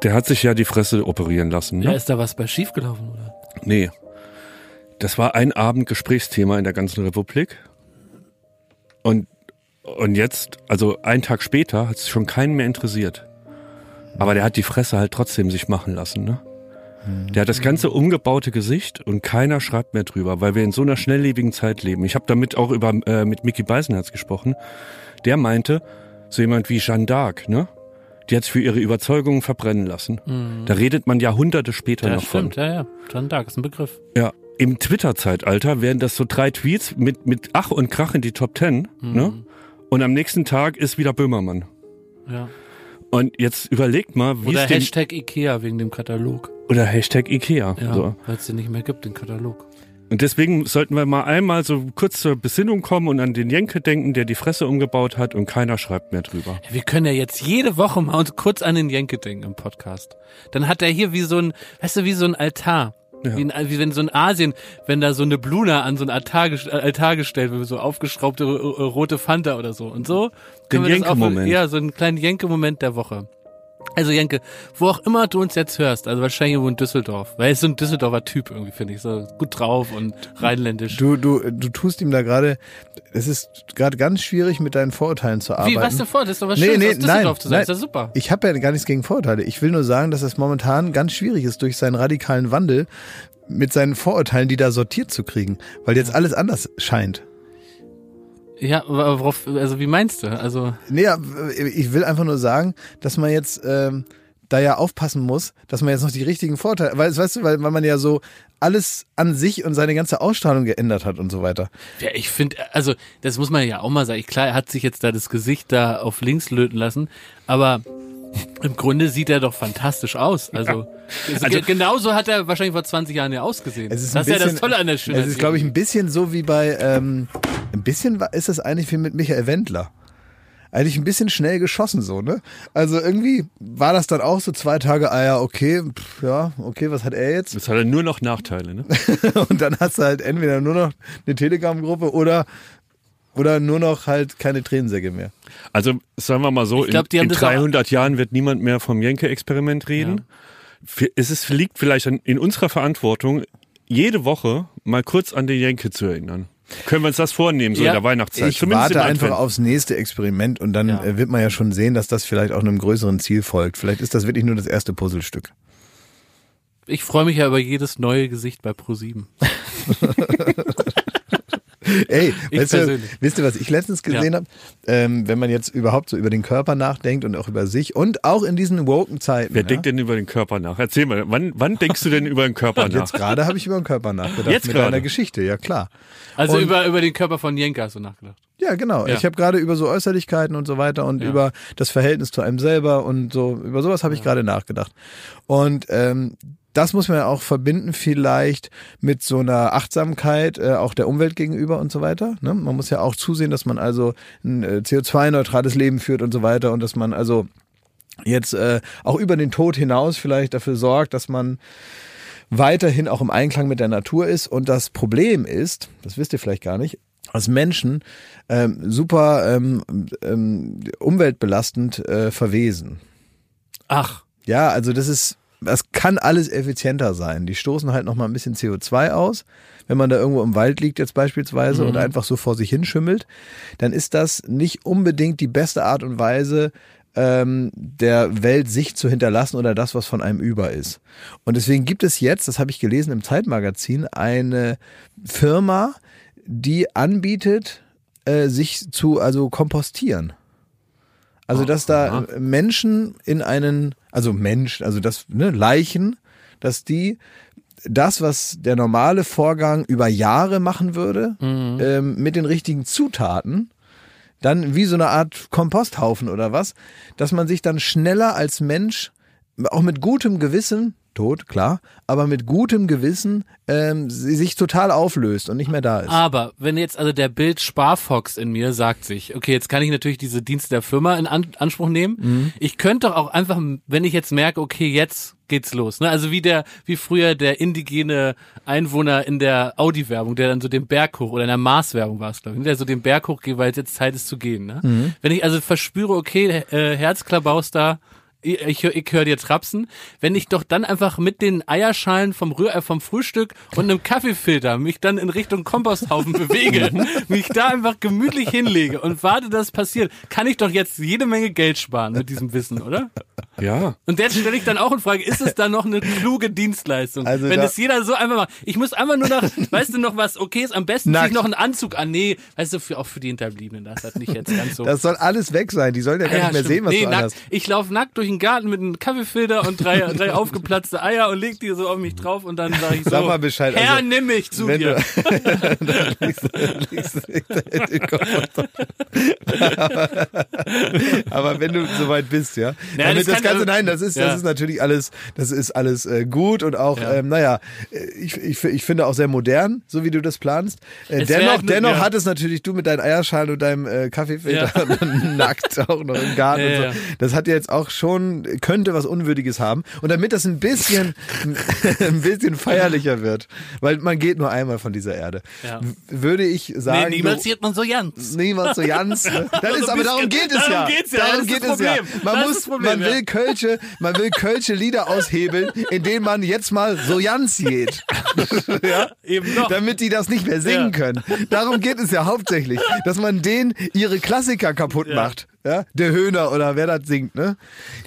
Der hat sich ja die Fresse operieren lassen. Ne? Ja, ist da was bei schiefgelaufen, oder? Nee. Das war ein Abend Gesprächsthema in der ganzen Republik. Und, und jetzt, also einen Tag später, hat es schon keinen mehr interessiert. Aber der hat die Fresse halt trotzdem sich machen lassen, ne? Der hat das ganze umgebaute Gesicht und keiner schreibt mehr drüber, weil wir in so einer schnelllebigen Zeit leben. Ich habe damit auch über äh, mit Mickey Beisenherz gesprochen. Der meinte, so jemand wie Jeanne d'Arc, ne? Die hat sich für ihre Überzeugungen verbrennen lassen. Da redet man Jahrhunderte später Ja, noch von. stimmt, ja, ja. John Dark ist ein Begriff. Ja, im Twitter-Zeitalter wären das so drei Tweets mit, mit Ach und Krach in die Top Ten, ne? Und am nächsten Tag ist wieder Böhmermann. Ja. Und jetzt überlegt mal, wie Oder es Hashtag Ikea wegen dem Katalog. oder Hashtag Ikea. Ja, So. weil es den nicht mehr gibt, den Katalog. Und deswegen sollten wir mal einmal so kurz zur Besinnung kommen und an den Jenke denken, der die Fresse umgebaut hat und keiner schreibt mehr drüber. Wir können ja jetzt jede Woche mal uns kurz an den Jenke denken im Podcast. Dann hat er hier wie so ein, weißt du, wie so ein Altar. Ja. Wie, ein, wie wenn so in Asien, wenn da so eine Bluna an so ein Altar, äh, Altar gestellt wird, so aufgeschraubte rote Fanta oder so. Und so können wir das auch, Jenke-Moment. ja, so einen kleinen Jenke-Moment der Woche. Also Jenke, wo auch immer du uns jetzt hörst, also wahrscheinlich irgendwo in Düsseldorf, weil er ist so ein Düsseldorfer Typ irgendwie, finde ich, so gut drauf und rheinländisch. Du, du, du tust ihm da gerade, es ist gerade ganz schwierig, mit deinen Vorurteilen zu arbeiten. Wie, was denn vor? Das ist doch was Nee, Schönes, nee, aus Düsseldorf nein, zu sein. nein. Ist ja super. Ich habe ja gar nichts gegen Vorurteile. Ich will nur sagen, dass es momentan ganz schwierig ist, durch seinen radikalen Wandel mit seinen Vorurteilen, die da sortiert zu kriegen, weil jetzt alles anders scheint. Ja, worauf, also wie meinst du? Also, Nee, ja, ich will einfach nur sagen, dass man jetzt ähm, da ja aufpassen muss, dass man jetzt noch die richtigen Vorteile, weil, weißt du, weil, weil man ja so alles an sich und seine ganze Ausstrahlung geändert hat und so weiter. ja, ich finde, also, das muss man ja auch mal sagen. Klar, er hat sich jetzt da das Gesicht da auf links löten lassen, aber im Grunde sieht er doch fantastisch aus. Also, also genauso hat er wahrscheinlich vor 20 Jahren ja ausgesehen. Es ist das ein ist ja das bisschen- Tolle an der Schönheit. Es ist, glaube ich, ein bisschen so wie bei, ähm, ein bisschen ist das eigentlich wie mit Michael Wendler. Eigentlich ein bisschen schnell geschossen so, ne? Also irgendwie war das dann auch so zwei Tage, ah ja, okay, pff, ja, okay, was hat er jetzt? Das hat er nur noch Nachteile, ne? Und dann hast du halt entweder nur noch eine Telegram-Gruppe oder oder nur noch halt keine Tränensäcke mehr. Also sagen wir mal so, Ich glaub, in, in das auch- 300 Jahren wird niemand mehr vom Jenke-Experiment reden. F- Es ist, liegt vielleicht an, in unserer Verantwortung, jede Woche mal kurz an den Jenke zu erinnern. Können wir uns das vornehmen, so Ja, in der Weihnachtszeit? Ich Zumindest warte einfach aufs nächste Experiment und dann Ja. äh, wird man ja schon sehen, dass das vielleicht auch einem größeren Ziel folgt. Vielleicht ist das wirklich nur das erste Puzzlestück. Ich freue mich ja über jedes neue Gesicht bei Pro7. Ey, weißt du, wisst ihr, was ich letztens gesehen Ja. habe? Ähm, wenn man jetzt überhaupt so über den Körper nachdenkt und auch über sich und auch in diesen woken Zeiten. Wer ja? denkt denn über den Körper nach? Erzähl mal, wann, wann denkst du denn über den Körper nach? Jetzt gerade habe ich über den Körper nachgedacht. Jetzt mit einer Geschichte, ja klar. Also Und- über, über den Körper von Jenke hast du nachgedacht. Ja, genau. Ja. Ich habe gerade über so Äußerlichkeiten und so weiter und Ja. über das Verhältnis zu einem selber und so, über sowas habe ich gerade nachgedacht. Und ähm, das muss man ja auch verbinden vielleicht mit so einer Achtsamkeit äh, auch der Umwelt gegenüber und so weiter. Ne? Man muss ja auch zusehen, dass man also ein äh, CO2-neutrales Leben führt und so weiter und dass man also jetzt äh, auch über den Tod hinaus vielleicht dafür sorgt, dass man weiterhin auch im Einklang mit der Natur ist. Und das Problem ist, das wisst ihr vielleicht gar nicht, als Menschen ähm, super ähm, ähm, umweltbelastend äh, verwesen. Ach, Ja, also das ist, das kann alles effizienter sein. Die stoßen halt noch mal ein bisschen CO2 aus. Wenn man da irgendwo im Wald liegt jetzt beispielsweise und einfach so vor sich hinschimmelt, dann ist das nicht unbedingt die beste Art und Weise, ähm, der Welt sich zu hinterlassen oder das, was von einem über ist. Und deswegen gibt es jetzt, das habe ich gelesen im Zeitmagazin, eine Firma, die anbietet, äh, sich zu also kompostieren. Also dass da Menschen in einen, also Menschen, also das ne, Leichen, dass die das, was der normale Vorgang über Jahre machen würde, ähm, mit den richtigen Zutaten, dann wie so eine Art Komposthaufen oder was, dass man sich dann schneller als Mensch, auch mit gutem Gewissen, tot, klar, aber mit gutem Gewissen ähm, sie sich total auflöst und nicht mehr da ist. aber wenn jetzt also der Bild Sparfox in mir sagt sich, okay, jetzt kann ich natürlich diese Dienste der Firma in An Anspruch nehmen. Mhm. Ich könnte doch auch einfach, wenn ich jetzt merke, okay, jetzt geht's los. Ne? Also wie der, wie früher der indigene Einwohner in der Audi-Werbung, der dann so den Berg hoch oder in der Mars-Werbung war es, glaube ich, der so den Berg hoch geht, weil jetzt Zeit ist zu gehen. Ne? Mhm. Wenn ich also verspüre, okay, äh, Herzklabaus da, ich, ich, hör- ich höre dir trapsen, wenn ich doch dann einfach mit den Eierschalen vom, Rühr, äh, vom Frühstück und einem Kaffeefilter mich dann in Richtung Komposthaufen bewege, mich da einfach gemütlich hinlege und warte, dass es passiert, kann ich doch jetzt jede Menge Geld sparen mit diesem Wissen, oder? Ja. Und jetzt stelle ich dann auch in Frage, ist es dann noch eine kluge Dienstleistung? Also Wenn da- es jeder so einfach macht. Ich muss einfach nur nach, weißt du noch was, okay ist, am besten Nackt. sich noch einen Anzug an. Nee, weißt du, für, auch für die Hinterbliebenen, das hat nicht jetzt ganz so. Das soll alles weg sein. Die sollen ja gar Ja, nicht mehr stimmt. sehen, was nee, du nackt. anhast. Ich laufe nackt durch den Garten mit einem Kaffeefilter und drei, drei aufgeplatzte Eier und leg die so auf mich drauf und dann sage ich so, Sag mal Bescheid, Herr, also, nimm mich zu dir. du- den Kopf. aber, aber wenn du soweit bist, ja. Naja, Damit das das, Ganze, nein, das ist, Ja. das ist natürlich alles, das ist alles äh, gut und auch, Ja. ähm, naja, ich, ich, ich finde auch sehr modern, so wie du das planst. Äh, dennoch, nur- dennoch ja. hat es natürlich du mit deinen Eierschalen und deinem äh, Kaffeefilter nackt auch noch im Garten und so. Das hat ja jetzt auch schon, könnte was Unwürdiges haben. Und damit das ein bisschen, ein bisschen feierlicher wird, weil man geht nur einmal von dieser Erde, Ja. würde ich sagen. Nee, niemals sieht man so ganz. Niemals so. Ne? Das Also ist, aber darum geht es darum ja. geht's ja, Darum geht es ja. Man Das muss, Problem, man ja. will Kölsche, man will Kölsche Lieder aushebeln, indem man jetzt mal so ganz geht. ja? Eben noch. Damit die das nicht mehr singen Ja. können. Darum geht es ja hauptsächlich, dass man denen ihre Klassiker kaputt macht. Ja? Der Höhner oder wer das singt, ne?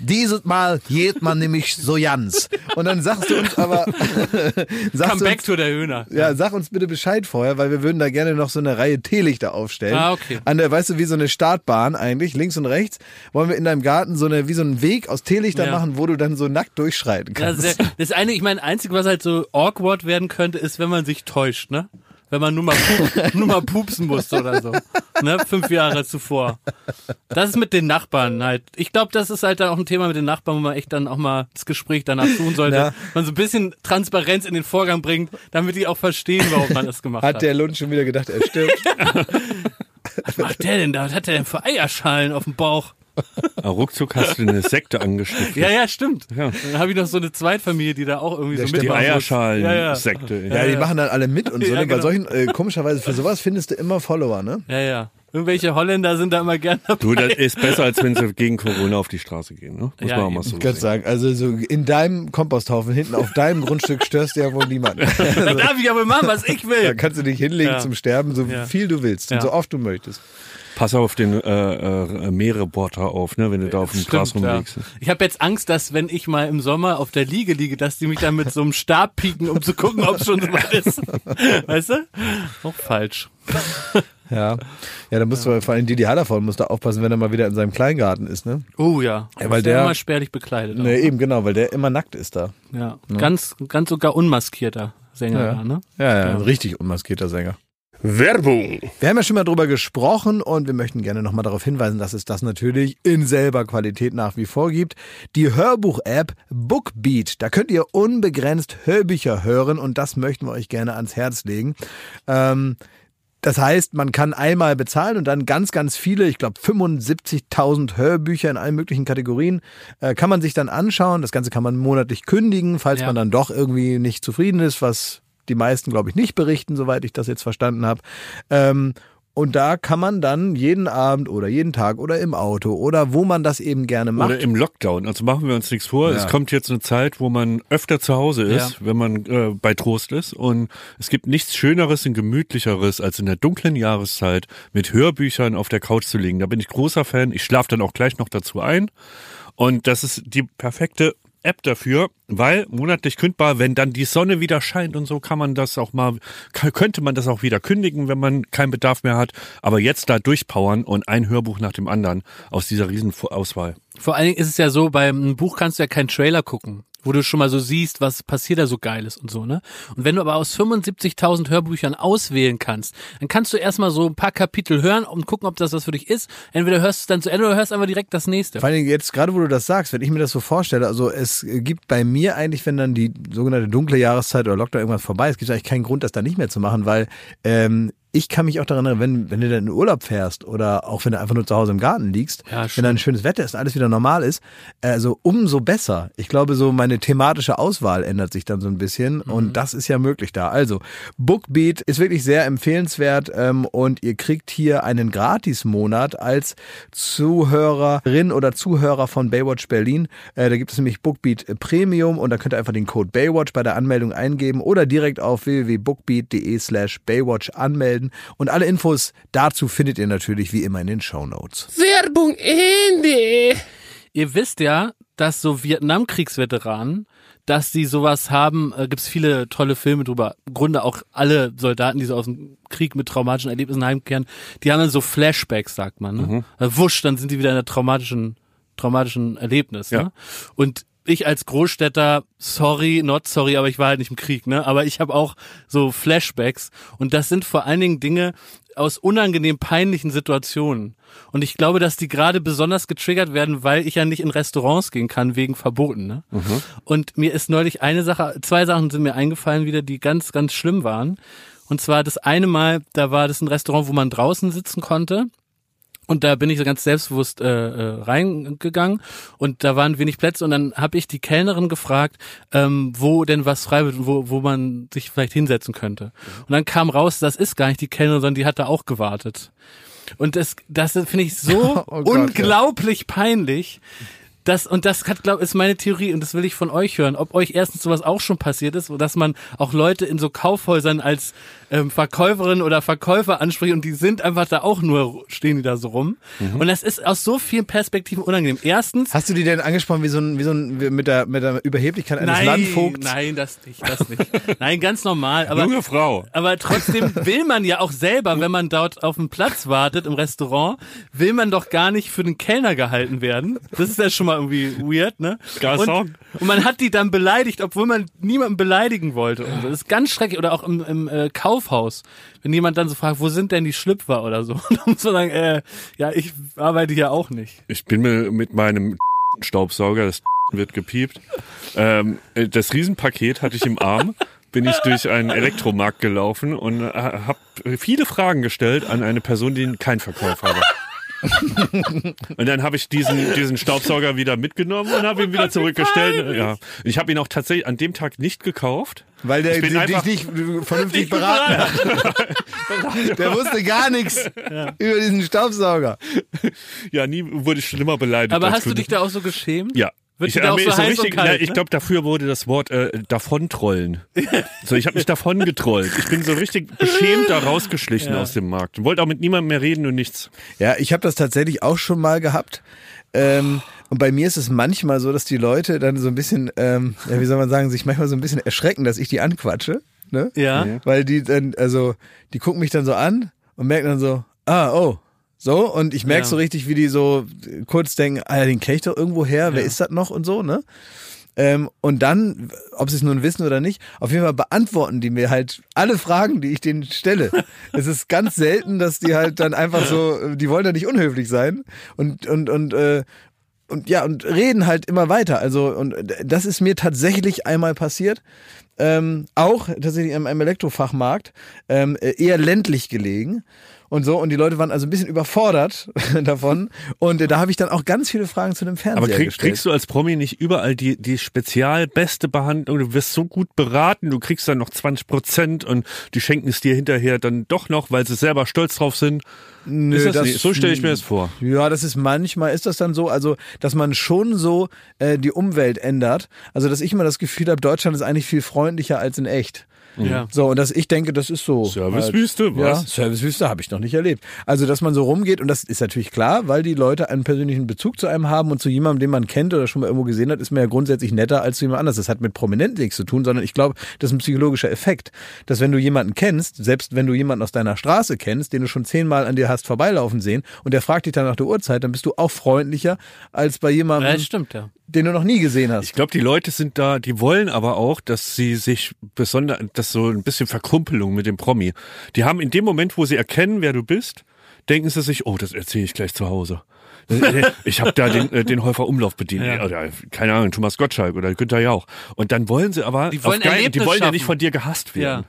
Dieses Mal geht man nämlich so ganz. Und dann sagst du uns aber, sagst Come back uns, to der Höhner. ja, sag uns bitte Bescheid vorher, weil wir würden da gerne noch so eine Reihe Teelichter aufstellen. Ah, okay. An der, weißt du, wie so eine Startbahn eigentlich, links und rechts, wollen wir in deinem Garten so eine, wie so einen Weg aus Teelichtern Ja. machen, wo du dann so nackt durchschreiten Ja, kannst. sehr, das eine, ich meine, einzige, was halt so awkward werden könnte, ist, wenn man sich täuscht, ne? Wenn man nur mal, pup, nur mal pupsen musste oder so. Ne? Fünf Jahre zuvor. Das ist mit den Nachbarn halt. Ich glaube, das ist halt dann auch ein Thema mit den Nachbarn, wo man echt dann auch mal das Gespräch danach suchen sollte. Ja. Man so ein bisschen Transparenz in den Vorgang bringt, damit die auch verstehen, warum man das gemacht hat. Hat der Lund schon wieder gedacht, er stirbt? Was macht der denn da? Was hat der denn für Eierschalen auf dem Bauch? Aber ruckzuck hast du eine Sekte angestiftet. Ja, ja, stimmt. Ja. Dann habe ich noch so eine Zweitfamilie, die da auch irgendwie Der so stimmt. Die mitmachen muss. Eierschalen-Sekte. ja, die machen dann alle mit und so. Ja, ne? Bei genau. solchen, äh, komischerweise, für sowas findest du immer Follower, ne? Ja, ja. Irgendwelche Holländer sind da immer gern dabei. Du, das ist besser, als wenn sie gegen Corona auf die Straße gehen, ne? Muss Ja, man auch mal so Ich kann sagen, also so in deinem Komposthaufen hinten auf deinem Grundstück störst du ja wohl niemand. Da darf ich aber machen, was ich Da will. kannst du dich hinlegen Ja. zum Sterben, so Ja. viel du willst und Ja. so oft du möchtest. Pass auf den äh, äh, Meerreporter auf, ne, wenn du da auf dem Gras Stimmt, ja. rumliegst. Ich habe jetzt Angst, dass wenn ich mal im Sommer auf der Liege liege, dass die mich dann mit so einem Stab pieken, um zu gucken, ob es schon so weit ist. Weißt du? Auch falsch. Ja. Ja, da musst du vor allem Didi Hallervorden musst du aufpassen, wenn er mal wieder in seinem Kleingarten ist, ne? Oh ja. Ja, weil der- immer spärlich bekleidet. auch. Ne, eben genau, weil der immer nackt ist da. Ja. Ganz, ganz sogar unmaskierter Sänger, Ja. da, ne? Ja, ja, Ja. ein richtig unmaskierter Sänger. Werbung. Wir haben ja schon mal drüber gesprochen und wir möchten gerne nochmal darauf hinweisen, dass es das natürlich in selber Qualität nach wie vor gibt. Die Hörbuch-App Bookbeat, da könnt ihr unbegrenzt Hörbücher hören und das möchten wir euch gerne ans Herz legen. Ähm, das heißt, man kann einmal bezahlen und dann ganz, ganz viele, ich glaube 75.000 Hörbücher in allen möglichen Kategorien, äh, kann man sich dann anschauen. Das Ganze kann man monatlich kündigen, falls Ja. man dann doch irgendwie nicht zufrieden ist, was die meisten, glaube ich, nicht berichten, soweit ich das jetzt verstanden habe. Ähm, und da kann man dann jeden Abend oder jeden Tag oder im Auto oder wo man das eben gerne macht. Oder im Lockdown. Also machen wir uns nichts vor. Ja. Es kommt jetzt eine Zeit, wo man öfter zu Hause ist, Ja. wenn man äh, bei Trost ist. Und es gibt nichts Schöneres und Gemütlicheres, als in der dunklen Jahreszeit mit Hörbüchern auf der Couch zu liegen. Da bin ich großer Fan. Ich schlafe dann auch gleich noch dazu ein. Und das ist die perfekte App dafür, weil monatlich kündbar, wenn dann die Sonne wieder scheint und so, kann man das auch mal, könnte man das auch wieder kündigen, wenn man keinen Bedarf mehr hat. Aber jetzt da durchpowern und ein Hörbuch nach dem anderen aus dieser riesen Auswahl. Vor allen Dingen ist es ja so, beim Buch kannst du ja keinen Trailer gucken, wo du schon mal so siehst, was passiert da so Geiles und so, ne? Und wenn du aber aus 75.000 Hörbüchern auswählen kannst, dann kannst du erstmal so ein paar Kapitel hören und gucken, ob das was für dich ist. Entweder hörst du es dann zu Ende oder hörst einfach direkt das nächste. Vor Dingen jetzt gerade, wo du das sagst, wenn ich mir das so vorstelle, also es gibt bei mir eigentlich, wenn dann die sogenannte dunkle Jahreszeit oder Lockdown irgendwas vorbei ist, gibt es eigentlich keinen Grund, das da nicht mehr zu machen, weil ähm, ich kann mich auch daran erinnern, wenn, wenn du dann in den Urlaub fährst oder auch wenn du einfach nur zu Hause im Garten liegst, Ja, wenn dann schönes Wetter ist und alles wieder normal ist, also umso besser. Ich glaube, so meine thematische Auswahl ändert sich dann so ein bisschen Mhm. und das ist ja möglich da. Also Bookbeat ist wirklich sehr empfehlenswert ähm, und ihr kriegt hier einen Gratismonat als Zuhörerin oder Zuhörer von Baywatch Berlin. Äh, da gibt es nämlich Bookbeat Premium und da könnt ihr einfach den Code Baywatch bei der Anmeldung eingeben oder direkt auf www.bookbeat.de slash Baywatch anmelden und alle Infos dazu findet ihr natürlich wie immer in den Shownotes. Werbung Ende. Ihr wisst ja, dass so Vietnamkriegsveteranen, dass die sowas haben, äh, gibt's viele tolle Filme drüber. Im Grunde auch alle Soldaten, die so aus dem Krieg mit traumatischen Erlebnissen heimkehren, die haben dann so Flashbacks, sagt man. Ne? Äh, Wusch, dann sind die wieder in einer traumatischen, traumatischen Erlebnis. Ja. Ne? Und ich als Großstädter, sorry, not sorry, aber ich war halt nicht im Krieg, ne? Aber ich habe auch so Flashbacks und das sind vor allen Dingen Dinge aus unangenehm peinlichen Situationen. Und ich glaube, dass die gerade besonders getriggert werden, weil ich ja nicht in Restaurants gehen kann wegen Verboten. Ne? Und mir ist neulich eine Sache, zwei Sachen sind mir eingefallen wieder, die ganz, ganz schlimm waren. Und zwar das eine Mal, da war das ein Restaurant, wo man draußen sitzen konnte. Und da bin ich so ganz selbstbewusst äh, äh, reingegangen und da waren wenig Plätze und dann habe ich die Kellnerin gefragt, ähm, wo denn was frei wird und wo, wo man sich vielleicht hinsetzen könnte. Und dann kam raus, das ist gar nicht die Kellnerin, sondern die hat da auch gewartet. Und das, das finde ich so Oh Gott, ja. unglaublich peinlich. Das, und das hat, glaub, ist meine Theorie und das will ich von euch hören, ob euch erstens sowas auch schon passiert ist, dass man auch Leute in so Kaufhäusern als ähm, Verkäuferin oder Verkäufer anspricht und die sind einfach da auch nur, stehen die da so rum. Und das ist aus so vielen Perspektiven unangenehm. Erstens, Hast du die denn angesprochen wie so ein, wie so ein, wie mit der, mit der Überheblichkeit eines nein, Landvogts? nein, das nicht, das nicht. Nein, ganz normal, aber Junge Frau. aber trotzdem will man ja auch selber, wenn man dort auf dem Platz wartet im Restaurant, will man doch gar nicht für den Kellner gehalten werden. Das ist ja schon mal irgendwie weird, ne? Garçon. Und, und man hat die dann beleidigt, obwohl man niemanden beleidigen wollte. Und so. Das ist ganz schrecklich. Oder auch im, im äh, Kaufhaus, wenn jemand dann so fragt, wo sind denn die Schlüpfer oder so? Und dann muss man sagen, äh, ja, ich arbeite hier auch nicht. Ich bin mir mit meinem Staubsauger, das wird gepiept, ähm, äh, das Riesenpaket hatte ich im Arm, bin ich durch einen Elektromarkt gelaufen und äh, habe viele Fragen gestellt an eine Person, die keinen Verkauf habe. und dann habe ich diesen, diesen Staubsauger wieder mitgenommen und habe ihn wieder zurückgestellt. Ja, ich habe ihn auch tatsächlich an dem Tag nicht gekauft. Weil der dich nicht vernünftig beraten hat. Der wusste gar nichts über diesen Staubsauger. Ja, nie wurde ich schlimmer beleidigt. Aber hast du dich da auch so geschämt? Ja. Wird ich, da auch so heiß richtig, kalt, na, ich ne? glaube, dafür wurde das Wort äh, davontrollen. so, ich habe mich davongetrollt. Ich bin so richtig beschämt da rausgeschlichen aus dem Markt. Und wollte auch mit niemandem mehr reden und nichts. Ja, ich habe das tatsächlich auch schon mal gehabt. Ähm, und bei mir ist es manchmal so, dass die Leute dann so ein bisschen, ähm, ja, wie soll man sagen, sich manchmal so ein bisschen erschrecken, dass ich die anquatsche. Ne? Ja. Weil die dann, also, die gucken mich dann so an und merken dann so, ah, oh. So, und ich merke Ja. so richtig, wie die so kurz denken, ah, den kenn ich doch irgendwo her, wer ist das noch und so, ne? Ähm, und dann, ob sie es nun wissen oder nicht, auf jeden Fall beantworten die mir halt alle Fragen, die ich denen stelle. es ist ganz selten, dass die halt dann einfach so, die wollen ja nicht unhöflich sein und und und äh, und ja, und reden halt immer weiter. Also, und das ist mir tatsächlich einmal passiert. Ähm, auch tatsächlich in einem Elektrofachmarkt, ähm, eher ländlich gelegen und so. Und die Leute waren also ein bisschen überfordert davon. Und äh, da habe ich dann auch ganz viele Fragen zu dem Fernseher Aber krieg, gestellt. kriegst du als Promi nicht überall die, die spezial beste Behandlung? Du wirst so gut beraten, du kriegst dann noch 20 Prozent und die schenken es dir hinterher dann doch noch, weil sie selber stolz drauf sind. Nö, ist das das-? So stelle ich mir das vor. Ja, das ist manchmal, ist das dann so, also dass man schon so äh, die Umwelt ändert. Also dass ich immer das Gefühl habe, Deutschland ist eigentlich viel freundlicher als in echt. Ja. So, und dass ich denke, das ist so. Servicewüste, Halt, Ja, was? Servicewüste habe ich noch nicht erlebt. Also, dass man so rumgeht, und das ist natürlich klar, weil die Leute einen persönlichen Bezug zu einem haben und zu jemandem, den man kennt oder schon mal irgendwo gesehen hat, ist man ja grundsätzlich netter als zu jemand anders. Das hat mit Prominenten nichts zu tun, sondern ich glaube, das ist ein psychologischer Effekt, dass wenn du jemanden kennst, selbst wenn du jemanden aus deiner Straße kennst, den du schon zehnmal an dir hast vorbeilaufen sehen und der fragt dich dann nach der Uhrzeit, dann bist du auch freundlicher als bei Ja, jemandem, das stimmt, ja. Den du noch nie gesehen hast. Ich glaube, die Leute sind da, die wollen aber auch, dass sie sich besonders, das so ein bisschen Verkumpelung mit dem Promi. Die haben in dem Moment, wo sie erkennen, wer du bist, denken sie sich, oh, das erzähle ich gleich zu Hause. Ich habe da den, äh, den Häufer Umlauf bedient. Ja. Oder, keine Ahnung, Thomas Gottschalk oder Günther Jauch. Und dann wollen sie aber, Die wollen geil- die wollen ja nicht von dir gehasst werden.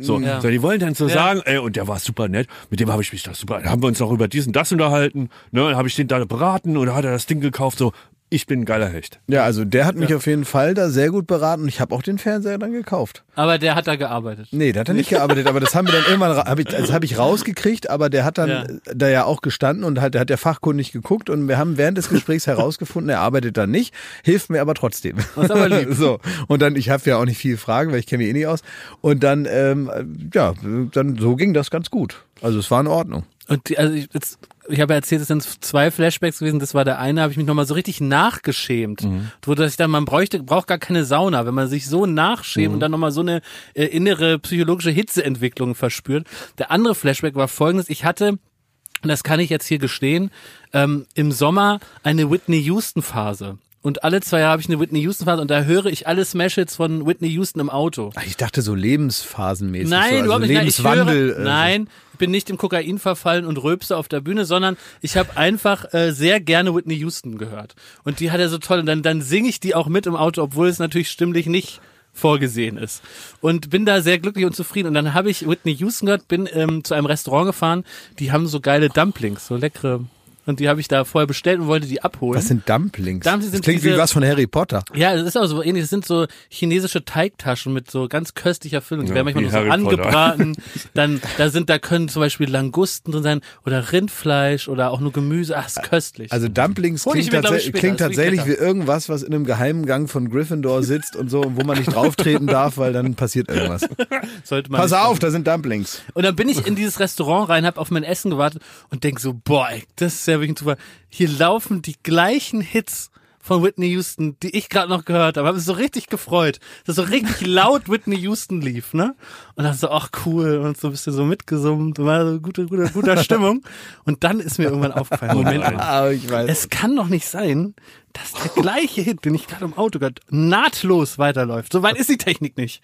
So, Ja. so, die wollen dann so Ja. sagen, ey, und der war super nett, mit dem habe ich mich da super, haben wir uns auch über diesen, das unterhalten, ne, dann habe ich den da beraten oder hat er das Ding gekauft, so, ich bin ein geiler Hecht. Ja, also der hat mich auf jeden Fall da sehr gut beraten und ich habe auch den Fernseher dann gekauft. Aber der hat da gearbeitet. Nee, der hat er nicht gearbeitet, aber das haben wir dann irgendwann, hab ich, das habe ich rausgekriegt, aber der hat dann Ja. da ja auch gestanden und halt, der hat ja fachkundig geguckt und wir haben während des Gesprächs herausgefunden, er arbeitet da nicht, hilft mir aber trotzdem. Ist aber lieb. so und dann, ich habe ja auch nicht viele Fragen, weil ich kenne mich eh nicht aus und dann, ähm, ja, dann so ging das ganz gut. Also es war in Ordnung. Und die, also ich, jetzt, ich habe ja erzählt, es sind zwei Flashbacks gewesen. Das war der eine, habe ich mich nochmal so richtig nachgeschämt. Wo dass ich dann, man bräuchte, braucht gar keine Sauna, wenn man sich so nachschämt und dann nochmal so eine äh, innere psychologische Hitzeentwicklung verspürt. Der andere Flashback war folgendes. Ich hatte, und das kann ich jetzt hier gestehen, ähm, im Sommer eine Whitney Houston Phase. Und alle zwei Jahre habe ich eine Whitney Houston Phase und da höre ich alle Smash-Hits von Whitney Houston im Auto. Ach, Ich dachte so lebensphasenmäßig. Nein, so, also überhaupt nicht. Nein, ich Lebenswandel. höre, äh, nein, ich bin nicht im Kokain verfallen und rülpse auf der Bühne, sondern ich habe einfach äh, sehr gerne Whitney Houston gehört. Und die hat er so toll. Und dann, dann singe ich die auch mit im Auto, obwohl es natürlich stimmlich nicht vorgesehen ist. Und bin da sehr glücklich und zufrieden. Und dann habe ich Whitney Houston gehört, bin ähm, zu einem Restaurant gefahren, die haben so geile Dumplings, so leckere. Und die habe ich da vorher bestellt und wollte die abholen. Was sind Dumplings? Dumplings das sind klingt wie diese- was von Harry Potter. Ja, das ist auch so ähnlich. Das sind so chinesische Teigtaschen mit so ganz köstlicher Füllung. Die Ja, werden manchmal wie nur so Harry Potter. angebraten. Dann, da sind, da können zum Beispiel Langusten drin sein oder Rindfleisch oder auch nur Gemüse. Ach, ist köstlich. Also Dumplings klingt, mir, später. klingt Das wie tatsächlich wie irgendwas, was in einem geheimen Gang von Gryffindor sitzt und so, wo man nicht drauftreten darf, weil dann passiert irgendwas. sollte man Pass auf, da sind Dumplings. Und dann bin ich in dieses Restaurant rein, habe auf mein Essen gewartet und denk so, boah, ey, das ist ja wirklich ein Zufall. Hier laufen die gleichen Hits von Whitney Houston, die ich gerade noch gehört habe. Habe mich so richtig gefreut, dass so richtig laut Whitney Houston lief, ne? Und dann so, ach cool, und so ein bisschen so mitgesummt, war so gute, gute, guter Stimmung. Und dann ist mir irgendwann aufgefallen, Moment ich weiß. Es kann doch nicht sein, dass der gleiche Hit, den ich gerade im Auto gehört, nahtlos weiterläuft. So weit ist die Technik nicht.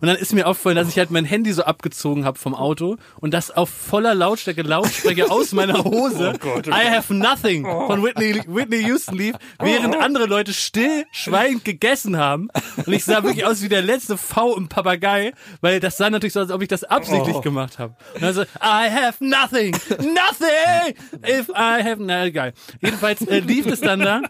Und dann ist mir aufgefallen, dass ich halt mein Handy so abgezogen habe vom Auto und das auf voller Lautstärke Lautsprecher aus meiner Hose I Have Nothing von Whitney, Whitney Houston lief, während andere Leute still, schweigend gegessen haben. Und ich sah wirklich aus wie der letzte V im Papagei, weil das sah natürlich so, als ob ich das absichtlich gemacht habe. Und dann so, I have nothing, nothing, if I have, na egal. Jedenfalls äh, lief es dann da.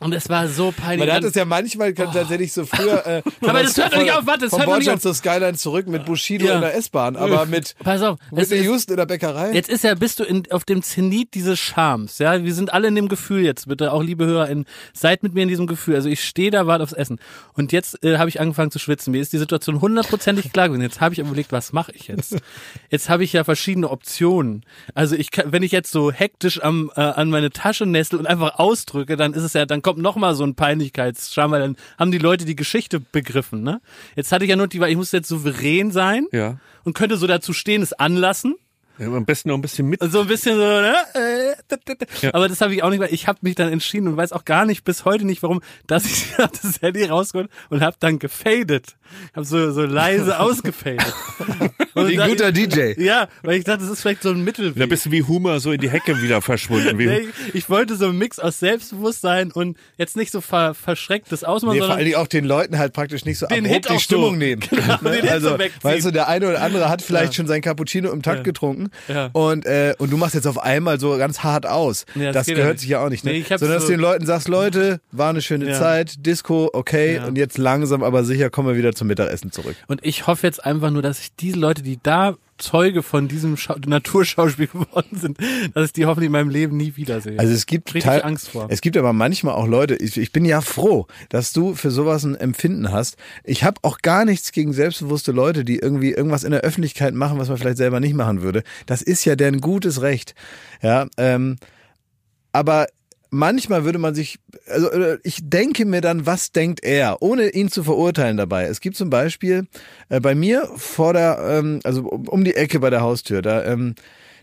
Und es war so peinlich. Man hat es ja manchmal tatsächlich so früher. Äh, Aber das hört doch nicht auf, warte, das hört doch nicht auf. zur Skyline zurück mit Bushido Ja. in der S-Bahn, aber mit Pass auf, Whitney Houston in der Bäckerei. Jetzt ist ja, bist du in, auf dem Zenit dieses Charmes, ja. Wir sind alle in dem Gefühl jetzt, bitte, auch liebe HörerInnen, seid mit mir in diesem Gefühl. Also ich stehe da, warte aufs Essen. Und jetzt äh, habe ich angefangen zu schwitzen. Mir ist die Situation hundertprozentig klar gewesen. Jetzt habe ich überlegt, was mache ich jetzt? Jetzt habe ich ja verschiedene Optionen. Also ich kann, wenn ich jetzt so hektisch am, äh, an meine Tasche nessel und einfach ausdrücke, dann ist es ja, dann kommt noch mal so ein Peinlichkeitsscham, weil dann haben die Leute die Geschichte begriffen, ne? Jetzt hatte ich ja nur die, weil ich muss jetzt souverän sein Ja. und könnte so dazu stehen, es anlassen. Ja, am besten noch ein bisschen mit. So ein bisschen so, ne? Äh, d- Aber das habe ich auch nicht, weil ich habe mich dann entschieden und weiß auch gar nicht bis heute nicht, warum, dass ich das Handy rausgeholt und habe dann gefadet. Habe so so leise ausgefadet. Und Wie ein guter DJ. Ja, weil ich dachte, das ist vielleicht so ein Mittelweg. Bist du wie Humor so in die Hecke wieder verschwunden. Ich, ich wollte so einen Mix aus Selbstbewusstsein und jetzt nicht so ver, verschrecktes Ausmachen, Nee, vor sondern allen Dingen auch den Leuten halt praktisch nicht so Den abrupt die Stimmung so. nehmen. Genau, Ne? also, so weißt du, der eine oder andere hat vielleicht schon sein Cappuccino im Takt getrunken Ja. und, äh, und du machst jetzt auf einmal so ganz hart aus. Ja, das das gehört nicht. sich ja auch nicht. Ne? Nee, Sondern dass so- du den Leuten sagst, Leute, war eine schöne Ja. Zeit, Disco, okay, und jetzt langsam aber sicher kommen wir wieder zum Mittagessen zurück. Und ich hoffe jetzt einfach nur, dass ich diese Leute, die da Zeuge von diesem Schau Naturschauspiel geworden sind, dass ich die hoffentlich in meinem Leben nie wiedersehe. Also es gibt Richtig Teil- Angst vor. Es gibt aber manchmal auch Leute, ich, ich bin ja froh, dass du für sowas ein Empfinden hast. Ich habe auch gar nichts gegen selbstbewusste Leute, die irgendwie irgendwas in der Öffentlichkeit machen, was man vielleicht selber nicht machen würde. Das ist ja deren gutes Recht. Ja, ähm, aber manchmal würde man sich, also äh, ich denke mir dann, was denkt er, ohne ihn zu verurteilen dabei. Es gibt zum Beispiel äh, bei mir vor der, ähm, also um die Ecke bei der Haustür, da, ähm,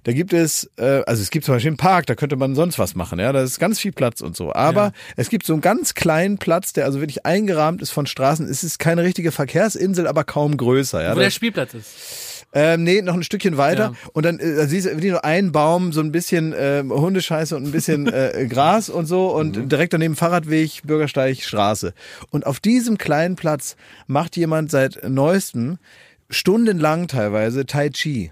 da gibt es, äh, also es gibt zum Beispiel einen Park, da könnte man sonst was machen, ja, da ist ganz viel Platz und so. Aber Ja. es gibt so einen ganz kleinen Platz, der also wirklich eingerahmt ist von Straßen. Es ist keine richtige Verkehrsinsel, aber kaum größer. Ja, Wo der Spielplatz ist. Ähm, nee, noch ein Stückchen weiter. Ja. Und dann äh, siehst du nur ein Baum, so ein bisschen äh, Hundescheiße und ein bisschen äh, Gras und so und direkt daneben Fahrradweg, Bürgersteig, Straße. Und auf diesem kleinen Platz macht jemand seit neuestem stundenlang teilweise Tai Chi.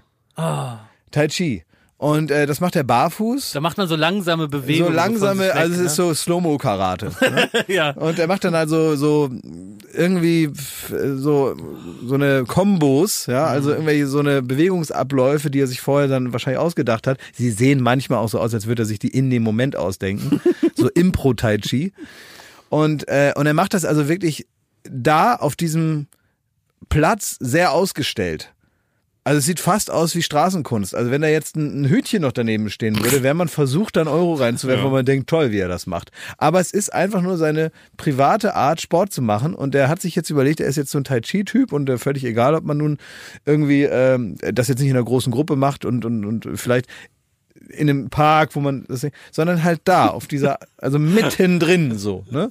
Tai Chi. Und äh, das macht er barfuß. Da macht man so langsame Bewegungen. So langsame, weg, also es ist so Slow-Mo-Karate. ne? ne? ja. Und er macht dann also so irgendwie f- so so eine Kombos, ja, also Mhm. irgendwelche so eine Bewegungsabläufe, die er sich vorher dann wahrscheinlich ausgedacht hat. Sie sehen manchmal auch so aus, als würde er sich die in dem Moment ausdenken, so Impro Tai Chi. Und äh, und er macht das also wirklich da auf diesem Platz sehr ausgestellt. Also es sieht fast aus wie Straßenkunst. Also wenn da jetzt ein, ein Hütchen noch daneben stehen würde, wäre man versucht, dann Euro reinzuwerfen, Ja. wo man denkt, toll, wie er das macht. Aber es ist einfach nur seine private Art, Sport zu machen. Und er hat sich jetzt überlegt, er ist jetzt so ein Tai Chi-Typ und äh, völlig egal, ob man nun irgendwie ähm, das jetzt nicht in einer großen Gruppe macht und, und, und vielleicht in einem Park, wo man das, sondern halt da, auf dieser, also mittendrin so, ne?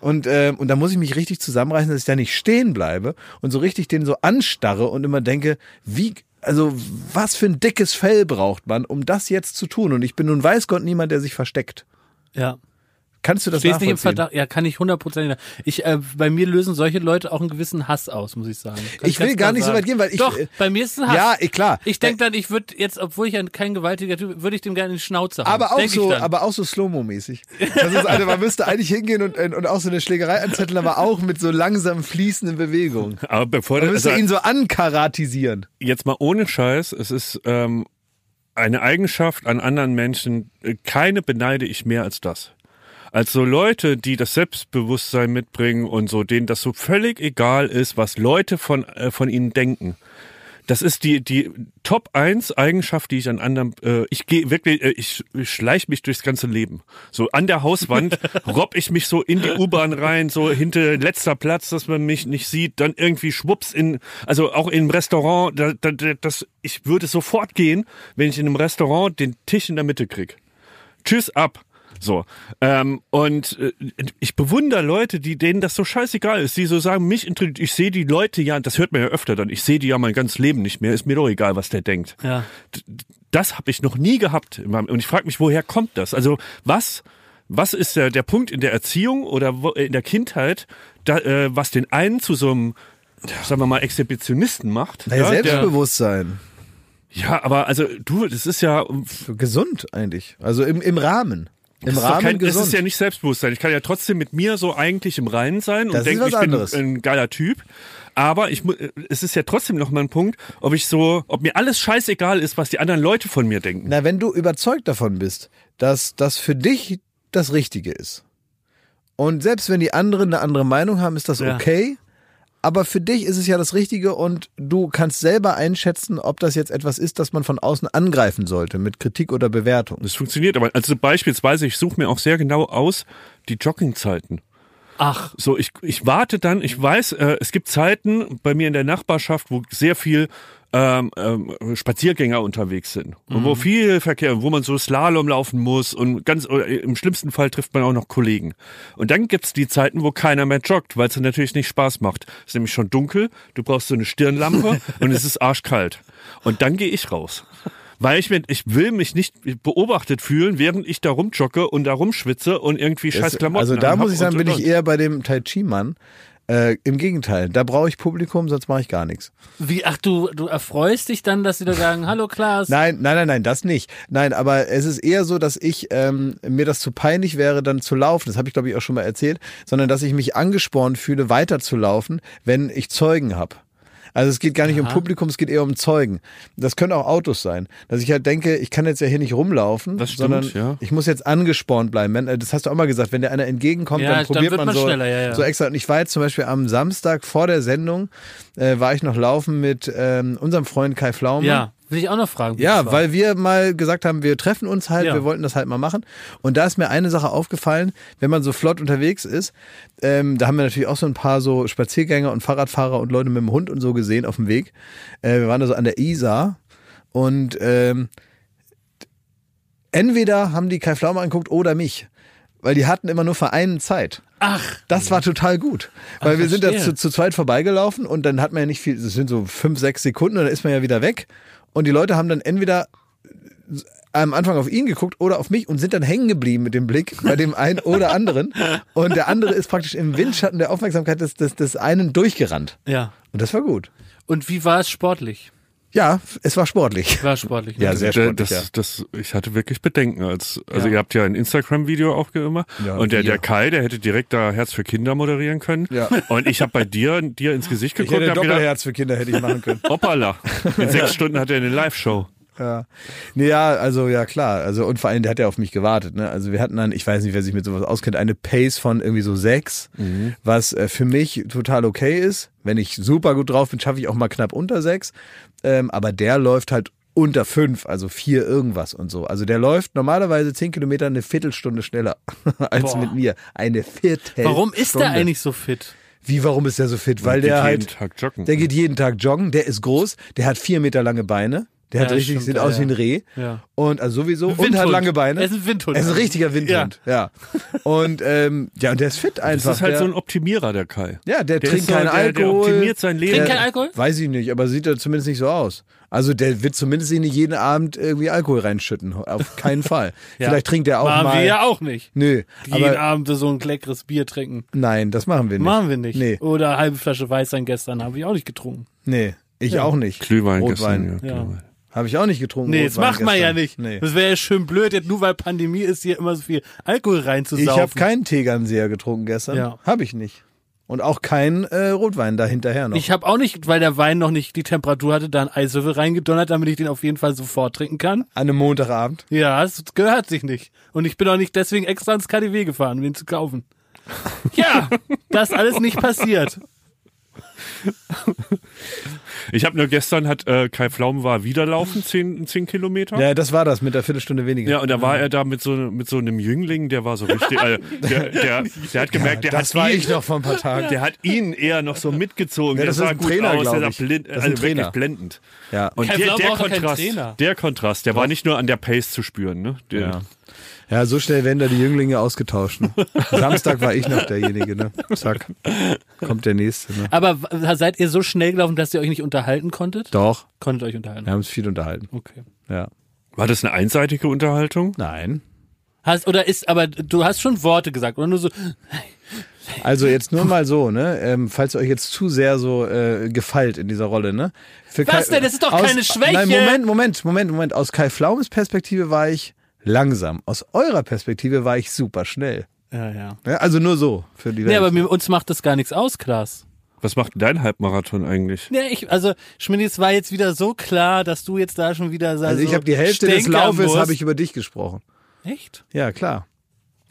Und, äh, und da muss ich mich richtig zusammenreißen, dass ich da nicht stehen bleibe und so richtig den so anstarre und immer denke, wie, also was für ein dickes Fell braucht man, um das jetzt zu tun? Und ich bin nun weiß Gott niemand, der sich versteckt. Ja. Kannst du das Stehst nicht im? Verdacht. Ja, kann ich hundertprozentig. Ich, äh, bei mir lösen solche Leute auch einen gewissen Hass aus, muss ich sagen. Kann Ich will gar nicht so sagen. weit gehen, weil ich- Doch, äh, bei mir ist es ein Hass. Ja, eh, klar. Ich denke dann, ich würde jetzt, obwohl ich ja kein gewaltiger Typ bin, würde ich dem gerne in die Schnauze hauen. Aber auch ich so, dann. aber auch so Slow-Mo-mäßig. Das ist also, man müsste eigentlich hingehen und, und auch so eine Schlägerei anzetteln, aber auch mit so langsam fließenden Bewegungen. aber bevor Man müsste also, ihn so ankaratisieren. jetzt mal ohne Scheiß, es ist ähm, eine Eigenschaft an anderen Menschen, äh, keine beneide ich mehr als das. Als so Leute, die das Selbstbewusstsein mitbringen und so, denen das so völlig egal ist, was Leute von, äh, von ihnen denken. Das ist die, die Top 1 Eigenschaft, die ich an anderen, äh, ich gehe wirklich, äh, ich, ich schleich mich durchs ganze Leben. So an der Hauswand robb ich mich so in die U-Bahn rein, so hinter letzter Platz, dass man mich nicht sieht, dann irgendwie schwupps in, also auch im Restaurant, da, da, da, das, ich würde sofort gehen, wenn ich in einem Restaurant den Tisch in der Mitte krieg. Tschüss ab. So. Ähm, und äh, ich bewundere Leute, die denen das so scheißegal ist, die so sagen, mich interessiert, ich sehe die Leute ja, das hört man ja öfter dann, ich sehe die ja mein ganzes Leben nicht mehr, ist mir doch egal, was der denkt. ja. Das habe ich noch nie gehabt. in meinem- Und ich frage mich, woher kommt das? Also was, was ist der, der Punkt in der Erziehung oder wo, in der Kindheit, da, äh, was den einen zu so einem, sagen wir mal, Exhibitionisten macht? Ja, der, Selbstbewusstsein. ja, aber also du, das ist ja Gesund eigentlich. Also im, im Rahmen. Im Das ist, kein, das ist ja nicht Selbstbewusstsein. Ich kann ja trotzdem mit mir so eigentlich im Reinen sein Das und was ich bin anderes. ein geiler Typ. Aber ich, es ist ja trotzdem noch mal ein Punkt, ob ich so, ob mir alles scheißegal ist, was die anderen Leute von mir denken. Na, wenn du überzeugt davon bist, dass das für dich das Richtige ist. Und selbst wenn die anderen eine andere Meinung haben, ist das Ja. okay. Aber für dich ist es ja das Richtige und du kannst selber einschätzen, ob das jetzt etwas ist, das man von außen angreifen sollte mit Kritik oder Bewertung. Das funktioniert aber. Also beispielsweise, ich suche mir auch sehr genau aus die Joggingzeiten. Ach, So, ich, ich warte dann, ich weiß, äh, es gibt Zeiten bei mir in der Nachbarschaft, wo sehr viel ähm, ähm, Spaziergänger unterwegs sind und wo viel Verkehr, wo man so Slalom laufen muss und ganz oder im schlimmsten Fall trifft man auch noch Kollegen. Und dann gibt's die Zeiten, wo keiner mehr joggt, weil es natürlich nicht Spaß macht. Es ist nämlich schon dunkel, du brauchst so eine Stirnlampe und es ist arschkalt. Und dann gehe ich raus. Weil ich, mir, ich will mich nicht beobachtet fühlen, während ich da rumjogge und da rumschwitze und irgendwie scheiß Klamotten also da muss ich sagen, und, bin und, ich eher bei dem Tai Chi Mann. Äh, Im Gegenteil, da brauche ich Publikum, sonst mache ich gar nichts. wie, ach du, du erfreust dich dann, dass sie da sagen, hallo Klaas. Nein, nein, nein, nein, das nicht. Nein, aber es ist eher so, dass ich ähm, mir das zu peinlich wäre, dann zu laufen. Das habe ich glaube ich auch schon mal erzählt, sondern dass ich mich angespornt fühle, weiterzulaufen, wenn ich Zeugen habe. Also es geht gar nicht um Aha. Publikum, es geht eher um Zeugen. Das können auch Autos sein. Dass ich halt denke, ich kann jetzt ja hier nicht rumlaufen, Das stimmt, sondern ja. ich muss jetzt angespornt bleiben. Äh, das hast du auch mal gesagt, wenn dir einer entgegenkommt, Ja, dann dann probiert wird man, man so, ja, so extra. Und ich war jetzt zum Beispiel am Samstag vor der Sendung, äh, war ich noch laufen mit ähm, unserem Freund Kai Pflaume. Ja, will ich auch noch fragen. Ja, weil wir mal gesagt haben, wir treffen uns halt, Ja. wir wollten das halt mal machen. Und da ist mir eine Sache aufgefallen, wenn man so flott unterwegs ist, ähm, da haben wir natürlich auch so ein paar so Spaziergänger und Fahrradfahrer und Leute mit dem Hund und so gesehen auf dem Weg. Äh, wir waren da so an der Isar und ähm, entweder haben die Kai Pflaume angeguckt oder mich. Weil die hatten immer nur für einen Zeit. Ach, Das war total gut. Weil Ach, wir sind da zu, zu zweit vorbeigelaufen und dann hat man ja nicht viel, das sind so fünf, sechs Sekunden und dann ist man ja wieder weg. Und die Leute haben dann entweder am Anfang auf ihn geguckt oder auf mich und sind dann hängen geblieben mit dem Blick bei dem einen oder anderen. Und der andere ist praktisch im Windschatten der Aufmerksamkeit des, des, des einen durchgerannt. ja. Und das war gut. Und wie war es sportlich? Ja, es war sportlich. War sportlich. Ja, ne? sehr das, sportlich, ja. das, ich hatte wirklich Bedenken. Als, also Ja. ihr habt ja ein Instagram-Video auch immer. Ja, und der, der Kai, der hätte direkt da Herz für Kinder moderieren können. Ja. Und ich habe bei dir, dir ins Gesicht Ich geguckt hätte und hab gedacht, Doppelherz für Kinder hätte ich machen können. hoppala. In sechs Stunden hat er eine Live-Show. Ja. Nee, ja, also ja klar. Also und vor allem, der hat ja auf mich gewartet. Ne? Also wir hatten dann, ich weiß nicht, wer sich mit sowas auskennt, eine Pace von irgendwie so sechs, was äh, für mich total okay ist. Wenn ich super gut drauf bin, schaffe ich auch mal knapp unter sechs. Ähm, aber der läuft halt unter fünf, also vier irgendwas und so. Also der läuft normalerweise zehn Kilometer eine Viertelstunde schneller als Boah. mit mir. Eine Viertel. Warum ist der eigentlich so fit? Wie, warum ist der so fit? Weil geht der jeden halt, Tag joggen. der geht jeden Tag joggen, der ist groß, der hat vier Meter lange Beine. Der hat Ja, richtig, stimmt, sieht ja, aus wie ein ja. Reh. Ja. Und also sowieso. Und Windhund. hat lange Beine. Er ist ein Windhund. Er ist ein richtiger Windhund. Ja. Und ähm, ja, und der ist fit Das einfach. ist halt der, so ein Optimierer, der Kai. ja, der, Der trinkt so, keinen der, der Alkohol. optimiert sein Leben. Trinkt Der- kein Alkohol? Weiß ich nicht, aber sieht er zumindest nicht so aus. Also der wird zumindest nicht jeden Abend irgendwie Alkohol reinschütten. Auf keinen Fall. Ja. Vielleicht trinkt er auch Machen mal. wir ja auch nicht. Nö. Jeden Aber Abend so ein leckeres Bier trinken. nein, das machen wir nicht. Machen wir nicht. Nee. Oder eine halbe Flasche Weißwein gestern habe ich auch nicht getrunken. Nee. Ich auch nicht. Glühwein Rotwein. gestern. Ja, Ja. Glühwein. Habe ich auch nicht getrunken. Nee, das Rotwein macht man ja nicht. Nee. Das wäre ja schön blöd, jetzt nur weil Pandemie ist, hier immer so viel Alkohol reinzusaufen. Ich habe keinen Tegernseher getrunken gestern. Ja. Habe ich nicht. Und auch keinen äh, Rotwein da hinterher noch. Ich habe auch nicht, weil der Wein noch nicht die Temperatur hatte, da einen Eiswürfel reingedonnert, damit ich den auf jeden Fall sofort trinken kann. An einem Montagabend. Ja, es gehört sich nicht. Und ich bin auch nicht deswegen extra ins KDW gefahren, um ihn zu kaufen. Ja, das alles nicht passiert. Ich habe nur gestern hat äh, Kai Pflaumen war wieder laufen, zehn, zehn Kilometer. Ja, das war das mit der Viertelstunde weniger. Ja, und da war er da mit so, mit so einem Jüngling, der war so richtig, also, der, der, der hat gemerkt, der das hat war ihn, ich noch vor ein paar Tagen. der hat ihn eher noch so mitgezogen. Ja, der das ist sah ein gut Trainer, aus, der sah ich. blind, Das ist ein also wirklich Trainer. blendend. Ja. Und Kai der, der doch keinen Kontrast, Trainer. der Kontrast, der war nicht nur an der Pace zu spüren, ne? Der, Ja. Ja, so schnell werden da die Jünglinge ausgetauscht. Ne? Samstag war ich noch derjenige, ne? Zack. Kommt der nächste, ne? Aber seid ihr so schnell gelaufen, dass ihr euch nicht unterhalten konntet? Doch. Konntet euch unterhalten. Wir haben uns viel unterhalten. Okay. Ja. War das eine einseitige Unterhaltung? Nein. Hast, oder ist, aber du hast schon Worte gesagt, oder nur so, Also jetzt nur mal so, ne? Ähm, falls ihr euch jetzt zu sehr so äh, gefeilt in dieser Rolle, ne? Für Was denn? Das ist doch keine Schwäche. Nein, Moment, Moment, Moment, Moment. Aus Kai Flaumes Perspektive war ich langsam. Aus eurer Perspektive war ich super schnell. ja, ja. Ja, also nur so für die Welt. Nee, aber mir, uns macht das gar nichts aus, Klaas. Was macht dein Halbmarathon eigentlich? Ja, ich, also, Schmidt, es war jetzt wieder so klar, dass du jetzt da schon wieder also ich habe die Hälfte des Laufes habe ich über dich gesprochen. Echt? Ja, klar.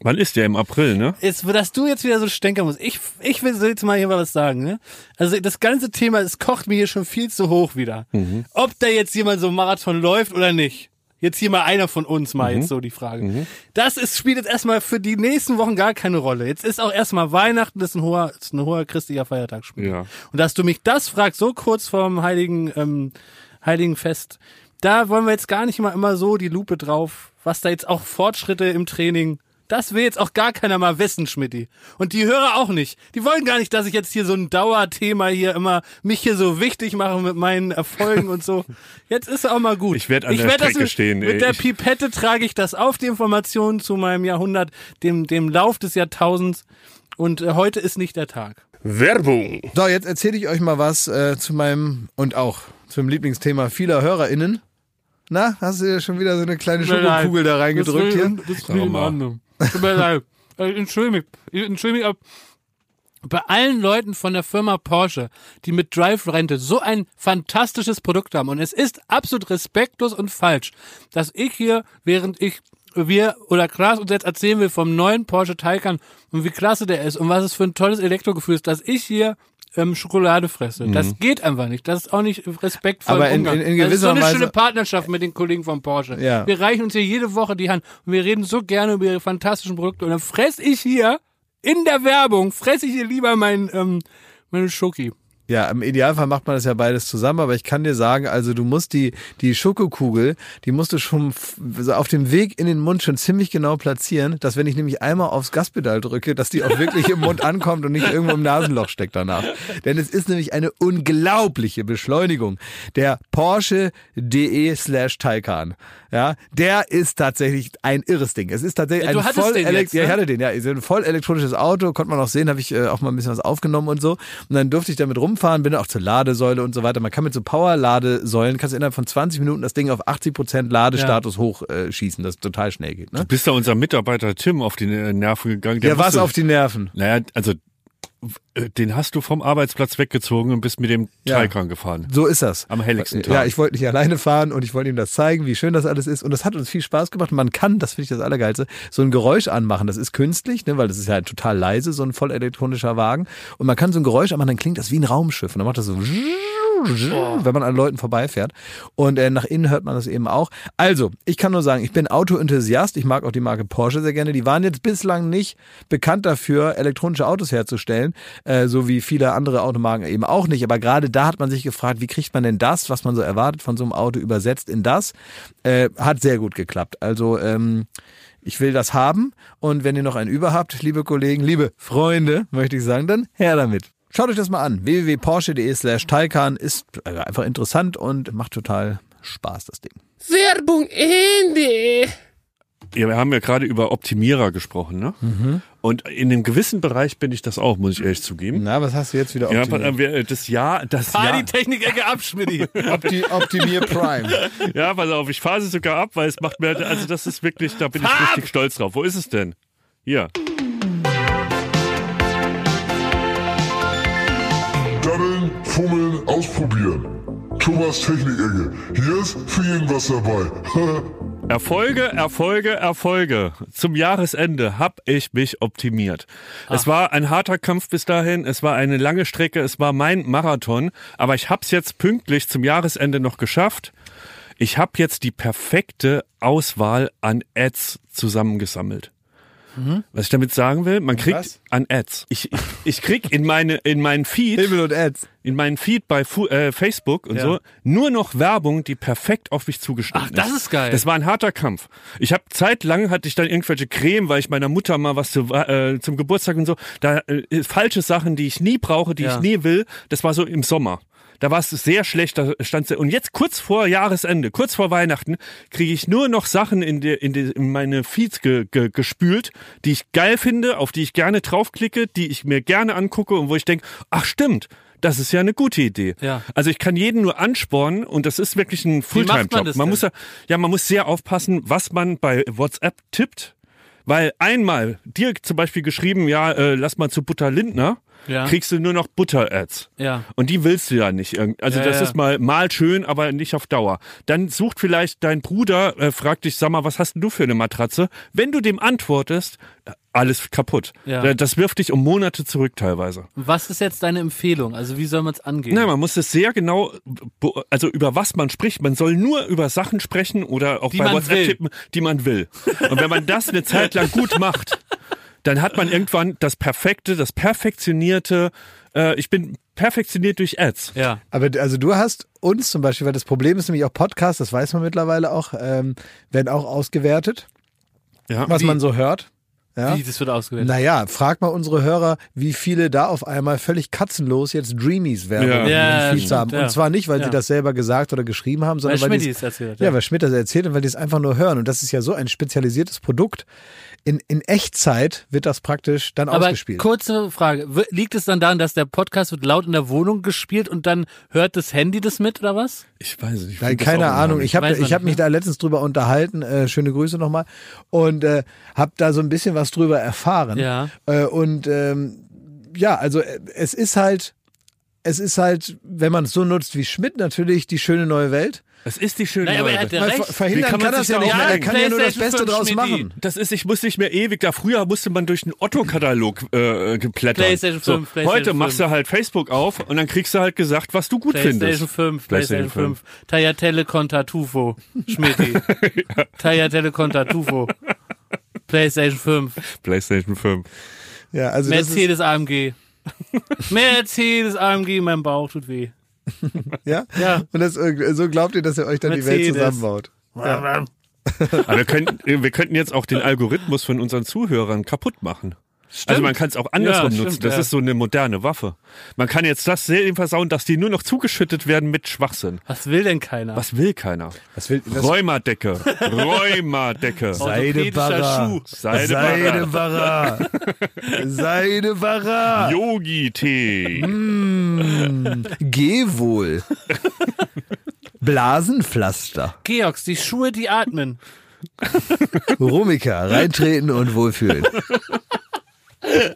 Wann ist der im April, ne? Jetzt, dass du jetzt wieder so stänkern musst. Ich, ich will jetzt mal hier mal was sagen, ne? Also das ganze Thema, es kocht mir hier schon viel zu hoch wieder. Mhm. Ob da jetzt jemand so einen Marathon läuft oder nicht. Jetzt hier mal einer von uns mal Mhm. jetzt so die Frage. Das ist, spielt jetzt erstmal für die nächsten Wochen gar keine Rolle. Jetzt ist auch erstmal Weihnachten, das ist ein hoher, ist ein hoher christlicher Feiertag. Ja. Und dass du mich das fragst, so kurz vorm heiligen, ähm, heiligen Fest, da wollen wir jetzt gar nicht mal immer so die Lupe drauf, was da jetzt auch Fortschritte im Training. Das will jetzt auch gar keiner mal wissen, Schmidti. Und die Hörer auch nicht. Die wollen gar nicht, dass ich jetzt hier so ein Dauerthema hier immer mich hier so wichtig mache mit meinen Erfolgen und so. Jetzt ist auch mal gut. Ich werd an der werd das Strecke mit, stehen, ey. Mit der Ich- Pipette trage ich das auf, die Informationen zu meinem Jahrhundert, dem, dem Lauf des Jahrtausends. Und äh, heute ist nicht der Tag. Werbung. So, jetzt erzähle ich euch mal was äh, zu meinem und auch zum Lieblingsthema vieler HörerInnen. Na, hast du dir schon wieder so eine kleine. Schokokugel da reingedrückt das hier? Das ist nicht in. Ordnung. Tut mir leid. Äh, Entschuldige mich. Ich Entschuldige mich. Bei allen Leuten von der Firma Porsche, die mit Drive Rente so ein fantastisches Produkt haben. Und es ist absolut respektlos und falsch, dass ich hier, während ich wir oder Klaas uns jetzt erzählen will vom neuen Porsche Taycan und wie klasse der ist und was es für ein tolles Elektrogefühl ist, dass ich hier ähm, Schokolade fresse. Das geht einfach nicht. Das ist auch nicht respektvoll. Mhm. Aber in- in- in das ist so gewisser eine Weise- schöne Partnerschaft mit den Kollegen von Porsche. Ja. Wir reichen uns hier jede Woche die Hand und wir reden so gerne über ihre fantastischen Produkte und dann fress ich hier in der Werbung, fresse ich hier lieber mein, ähm, meine Schoki. Ja, im Idealfall macht man das ja beides zusammen, aber ich kann dir sagen, also du musst die, die Schokokugel, die musst du schon auf dem Weg in den Mund schon ziemlich genau platzieren, dass wenn ich nämlich einmal aufs Gaspedal drücke, dass die auch wirklich im Mund ankommt und nicht irgendwo im Nasenloch steckt danach. Denn es ist nämlich eine unglaubliche Beschleunigung. Der Porsche.de slash Taycan. Ja, der ist tatsächlich ein irres Ding. Es ist tatsächlich Ja, du ein voll den ja, ich ne? hatte den, ja, ein voll elektronisches Auto, konnte man auch sehen, habe ich äh, auch mal ein bisschen was aufgenommen und so. Und dann durfte ich damit rumfahren, bin auch zur Ladesäule und so weiter. Man kann mit so Power-Ladesäulen, kannst du innerhalb von 20 Minuten das Ding auf 80% Ladestatus hochschießen, äh, das total schnell geht. Ne? Bist da unser Mitarbeiter Tim auf die Nerven gegangen? Der Ja, was auf die Nerven. Naja, also den hast du vom Arbeitsplatz weggezogen und bist mit dem Ja. Taycan gefahren. So ist das. Am helligsten Tag. Ja, ich wollte nicht alleine fahren und ich wollte ihm das zeigen, wie schön das alles ist. Und das hat uns viel Spaß gemacht. Man kann, das finde ich das Allergeilste, so ein Geräusch anmachen. Das ist künstlich, ne, weil das ist ja total leise, so ein voll elektronischer Wagen. Und man kann so ein Geräusch anmachen, dann klingt das wie ein Raumschiff. Und dann macht das so, wenn man an Leuten vorbeifährt. Und äh, nach innen hört man das eben auch. Also, ich kann nur sagen, ich bin Auto-Enthusiast. Ich mag auch die Marke Porsche sehr gerne. Die waren jetzt bislang nicht bekannt dafür, elektronische Autos herzustellen, äh, so wie viele andere Automarken eben auch nicht. Aber gerade da hat man sich gefragt, wie kriegt man denn das, was man so erwartet von so einem Auto, übersetzt in das? Äh, hat sehr gut geklappt. Also, ähm, ich will das haben und wenn ihr noch einen über habt, liebe Kollegen, liebe Freunde, möchte ich sagen, dann her damit. Schaut euch das mal an. www.porsche.de slash Taycan ist äh, einfach interessant und macht total Spaß, das Ding. Werbung Ende. Ja, wir haben ja gerade über Optimierer gesprochen, ne? Mhm. Und in einem gewissen Bereich bin ich das auch, muss ich ehrlich zugeben. Na, was hast du jetzt wieder Ja, optimiert? aber, äh, das Jahr, das Fahr Jahr, die Technik-Ecke ab, Schmidti. Opti Optimier Prime. ja, pass auf, ich fahre sie sogar ab, weil es macht mir, also das ist wirklich, da bin ich richtig stolz drauf. Wo ist es denn? Hier. Fummeln, ausprobieren. Thomas Technik-Ecke. Hier ist für jeden was dabei. Erfolge, Erfolge, Erfolge. Zum Jahresende habe ich mich optimiert. Es war ein harter Kampf bis dahin, es war eine lange Strecke, es war mein Marathon, aber ich habe es jetzt pünktlich zum Jahresende noch geschafft. Ich habe jetzt die perfekte Auswahl an Ads zusammengesammelt. Was ich damit sagen will, man kriegt Was? an Ads. Ich, ich, ich krieg in meine in meinen Feed Himmel und Ads. in meinen Feed bei Fu äh, Facebook und so nur noch Werbung, die perfekt auf mich zugeschnitten Ach, das ist geil. Das war ein harter Kampf. Ich habe zeitlang hatte ich dann irgendwelche Creme, weil ich meiner Mutter mal was zu, äh, zum Geburtstag und so, da äh, falsche Sachen, die ich nie brauche, die Ja. ich nie will. Das war so im Sommer. Da war es sehr schlecht, da stand und jetzt kurz vor Jahresende, kurz vor Weihnachten, kriege ich nur noch Sachen in, die, in, die, in meine Feeds ge, ge, gespült, die ich geil finde, auf die ich gerne draufklicke, die ich mir gerne angucke und wo ich denke, ach stimmt, das ist ja eine gute Idee. Ja. Also ich kann jeden nur anspornen und das ist wirklich ein man Fulltime-Job. Man denn? muss ja, ja, man muss sehr aufpassen, was man bei WhatsApp tippt. Weil einmal dir zum Beispiel geschrieben, ja, äh, lass mal zu Butter Lindner Ja. kriegst du nur noch Butter-Ads. Ja. Und die willst du ja nicht. Also Ja, das ist mal, mal schön, aber nicht auf Dauer. Dann sucht vielleicht dein Bruder, äh, fragt dich, sag mal, was hast denn du für eine Matratze? Wenn du dem antwortest, äh, alles kaputt. Ja. Äh, Das wirft dich um Monate zurück teilweise. Was ist jetzt deine Empfehlung? Also wie soll man es angehen? Nein, man muss es sehr genau, also über was man spricht. Man soll nur über Sachen sprechen oder auch Die bei WhatsApp will. tippen, die man will. Und wenn man das eine Zeit lang gut macht, dann hat man irgendwann das perfekte, das perfektionierte, äh, ich bin perfektioniert durch Ads. Ja. Aber also du hast uns zum Beispiel, weil das Problem ist nämlich auch Podcasts, das weiß man mittlerweile auch, ähm, werden auch ausgewertet, Ja. was Wie? man so hört. Ja. Wie, das wird ausgewählt? Naja, frag mal unsere Hörer, wie viele da auf einmal völlig katzenlos jetzt Dreamies Werbung Ja. Ja, Feed stimmt, haben. ja. Und zwar nicht, weil Ja. sie das selber gesagt oder geschrieben haben, Weil sondern weil, Schmidt die es erzählt. ja, weil Schmidt das erzählt und weil die es einfach nur hören. Und das ist ja so ein spezialisiertes Produkt. In, in Echtzeit wird das praktisch dann Aber ausgespielt. kurze Frage. Liegt es dann daran, dass der Podcast wird laut in der Wohnung gespielt und dann hört das Handy das mit oder was? Ich weiß nicht. ich Nein, keine Ahnung. Ich habe ich hab mich ne? da letztens drüber unterhalten. Äh, schöne Grüße nochmal. Und äh, habe da so ein bisschen was drüber erfahren. Ja. Äh, und ähm, ja, also äh, es ist halt, es ist halt, wenn man es so nutzt wie Schmidt, natürlich die schöne neue Welt. Es ist die schöne Nein, aber er Neue hat ja recht. ver- verhindern kann kann, man das ja nicht mehr. Er kann ja nur das Beste 5 draus machen. Das ist, ich muss nicht mehr ewig, da früher musste man durch einen Otto-Katalog äh, geplättern. PlayStation 5, so, PlayStation Heute machst 5. du halt Facebook auf und dann kriegst du halt gesagt, was du gut PlayStation findest. 5, PlayStation PlayStation 5. Tagliatelle con Tartufo. Schmidti. Tagliatelle con Tartufo. PlayStation 5. PlayStation 5. Ja, also das ist, Mercedes AMG. Mercedes AMG, mein Bauch tut weh. ja? Ja. Und das, äh, so glaubt ihr, dass ihr euch dann die Welt Mercedes. zusammenbaut. Aber wir könnten, wir könnten jetzt auch den Algorithmus von unseren Zuhörern kaputt machen. Also man kann es auch andersrum Ja, nutzen. stimmt, das ja. ist so eine moderne Waffe. Man kann jetzt das sehr versauen, dass die nur noch zugeschüttet werden mit Schwachsinn. Was will denn keiner? Was will keiner? Was will, was, Rheumadecke. Rheumadecke. Orthopädischer Schuh. Seidebarra. Seidebarra. Seidebarra. Yogi-Tee. Mm, geh wohl. Blasenpflaster. Georgs, die Schuhe, die atmen. Rumika, reintreten und wohlfühlen.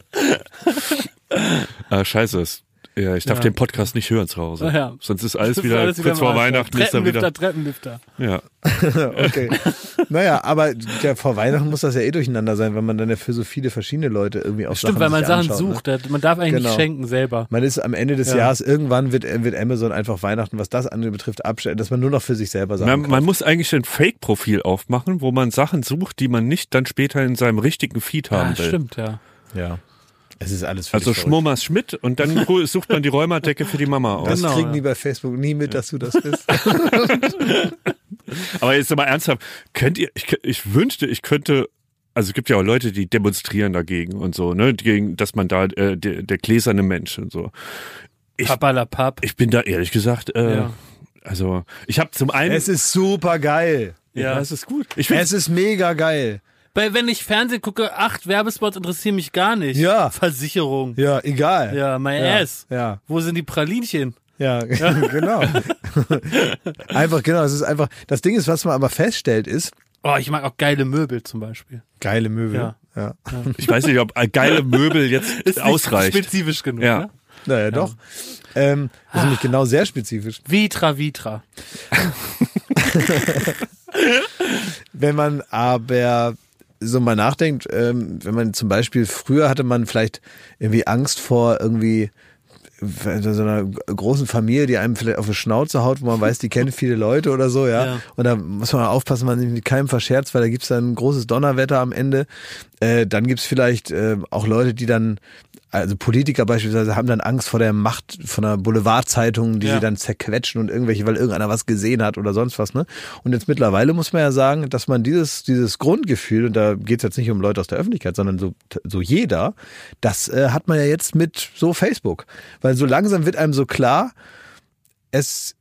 Ah, scheiße. es- Ja, ich darf Ja. den Podcast nicht hören zu Hause. Ja. Sonst ist alles wieder alles kurz vor. Weihnachten ist er wieder. Treppenlifter, Treppenlifter. Ja. Okay. Naja, aber ja, vor Weihnachten muss das ja eh durcheinander sein, wenn man dann ja für so viele verschiedene Leute irgendwie auch Stimmt, Sachen weil man Sachen anschaut, Ne? sucht. Man darf eigentlich Genau. nicht schenken selber. Man ist am Ende des Ja. Jahres, irgendwann wird, wird Amazon einfach Weihnachten, was das andere betrifft, abstellen, dass man nur noch für sich selber Sachen Man, kauft. man muss eigentlich ein Fake-Profil aufmachen, wo man Sachen sucht, die man nicht dann später in seinem richtigen Feed haben Ah, will. stimmt, ja. Ja. Es ist alles Also verrückt. Schmummers Schmidt und dann sucht man die Rheumadecke für die Mama aus. Das Genau, kriegen ja. die bei Facebook nie mit, dass du das bist. Aber jetzt mal ernsthaft, könnt ihr, ich, ich wünschte, ich könnte, also es gibt ja auch Leute, die demonstrieren dagegen und so, ne, gegen, dass man da, äh, der, der gläserne Mensch und so. Ich- Papalapap. Ich bin da ehrlich gesagt, äh, Ja. also ich habe zum einen, es ist super geil. ja, es ist gut. Ich finde Es ist mega geil. Weil wenn ich Fernsehen gucke, acht Werbespots interessieren mich gar nicht. Ja. Versicherung. Ja, egal. Ja, my ja. ass. Ja, Wo sind die Pralinchen? ja, genau. einfach, genau. Es ist einfach, das Ding ist, was man aber feststellt, ist, Oh, ich mag auch geile Möbel zum Beispiel. geile Möbel. Ja. ja. ich weiß nicht, ob geile Möbel jetzt Ist ausreicht. Nicht spezifisch genug. Ja. Ne? Naja, doch. Ähm, das ist nämlich genau sehr spezifisch. Vitra, Vitra. Wenn man aber so mal nachdenkt, ähm, wenn man zum Beispiel früher hatte man vielleicht irgendwie Angst vor irgendwie so einer großen Familie, die einem vielleicht auf die Schnauze haut, wo man weiß, die kennen viele Leute oder so, ja. Ja. Und da muss man aufpassen, man sich mit keinem verscherzt, weil da gibt's dann ein großes Donnerwetter am Ende. Äh, dann gibt's vielleicht äh, auch Leute, die dann, also Politiker beispielsweise, haben dann Angst vor der Macht von einer Boulevardzeitung, die Ja. sie dann zerquetschen und irgendwelche, weil irgendeiner was gesehen hat oder sonst was, ne? Und jetzt mittlerweile muss man ja sagen, dass man dieses, dieses Grundgefühl, und da geht's jetzt nicht um Leute aus der Öffentlichkeit, sondern so, so jeder, das äh, hat man ja jetzt mit so Facebook. Weil so langsam wird einem so klar, es,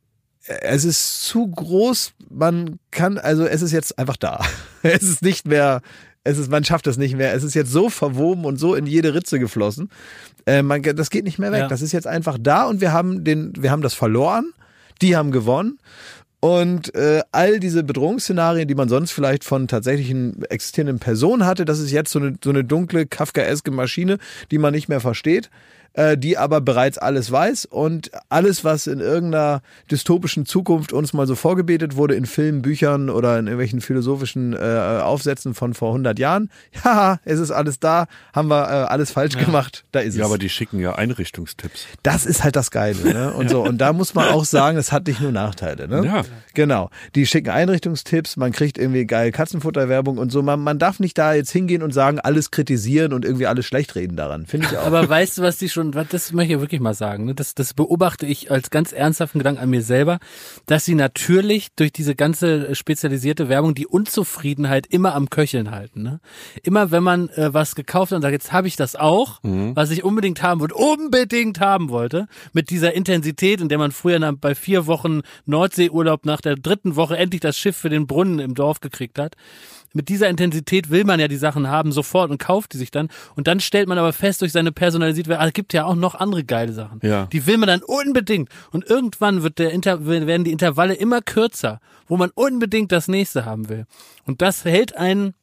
es ist zu groß, man kann, also es ist jetzt einfach da. Es ist nicht mehr, es ist, man schafft es nicht mehr. Es ist jetzt so verwoben und so in jede Ritze geflossen. Äh, man, das geht nicht mehr weg. Ja. Das ist jetzt einfach da und wir haben den, wir haben das verloren. Die haben gewonnen. Und äh, all diese Bedrohungsszenarien, die man sonst vielleicht von tatsächlichen existierenden Personen hatte, das ist jetzt so eine, so eine dunkle, kafkaeske Maschine, die man nicht mehr versteht. Äh, die aber bereits alles weiß und alles, was in irgendeiner dystopischen Zukunft uns mal so vorgebetet wurde in Filmen, Büchern oder in irgendwelchen philosophischen äh, Aufsätzen von vor 100 Jahren, ja, es ist alles da, haben wir äh, alles falsch gemacht, da ist Ja, es. aber die schicken ja Einrichtungstipps. Das ist halt das Geile, ne? Und so. Und da muss man auch sagen, es hat nicht nur Nachteile, ne? Ja. Genau. Die schicken Einrichtungstipps, man kriegt irgendwie geil Katzenfutterwerbung und so. Man, man darf nicht da jetzt hingehen und sagen, alles kritisieren und irgendwie alles schlecht reden daran. Finde ich auch. Aber weißt du, was die schon, was- das möchte ich wirklich mal sagen, ne? das, das beobachte ich als ganz ernsthaften Gedanken an mir selber, dass sie natürlich durch diese ganze spezialisierte Werbung die Unzufriedenheit immer am Köcheln halten. Ne? Immer wenn man äh, was gekauft hat und sagt, jetzt habe ich das auch, was ich unbedingt haben wollte, unbedingt haben wollte, mit dieser Intensität, in der man früher bei vier Wochen Nordseeurlaub nach der dritten Woche endlich das Schiff für den Brunnen im Dorf gekriegt hat, mit dieser Intensität will man ja die Sachen haben sofort und kauft die sich dann. Und dann stellt man aber fest durch seine Personalisierung, ah, es gibt ja auch noch andere geile Sachen. Ja. Die will man dann unbedingt. Und irgendwann wird der Inter werden die Intervalle immer kürzer, wo man unbedingt das nächste haben will. Und das hält einen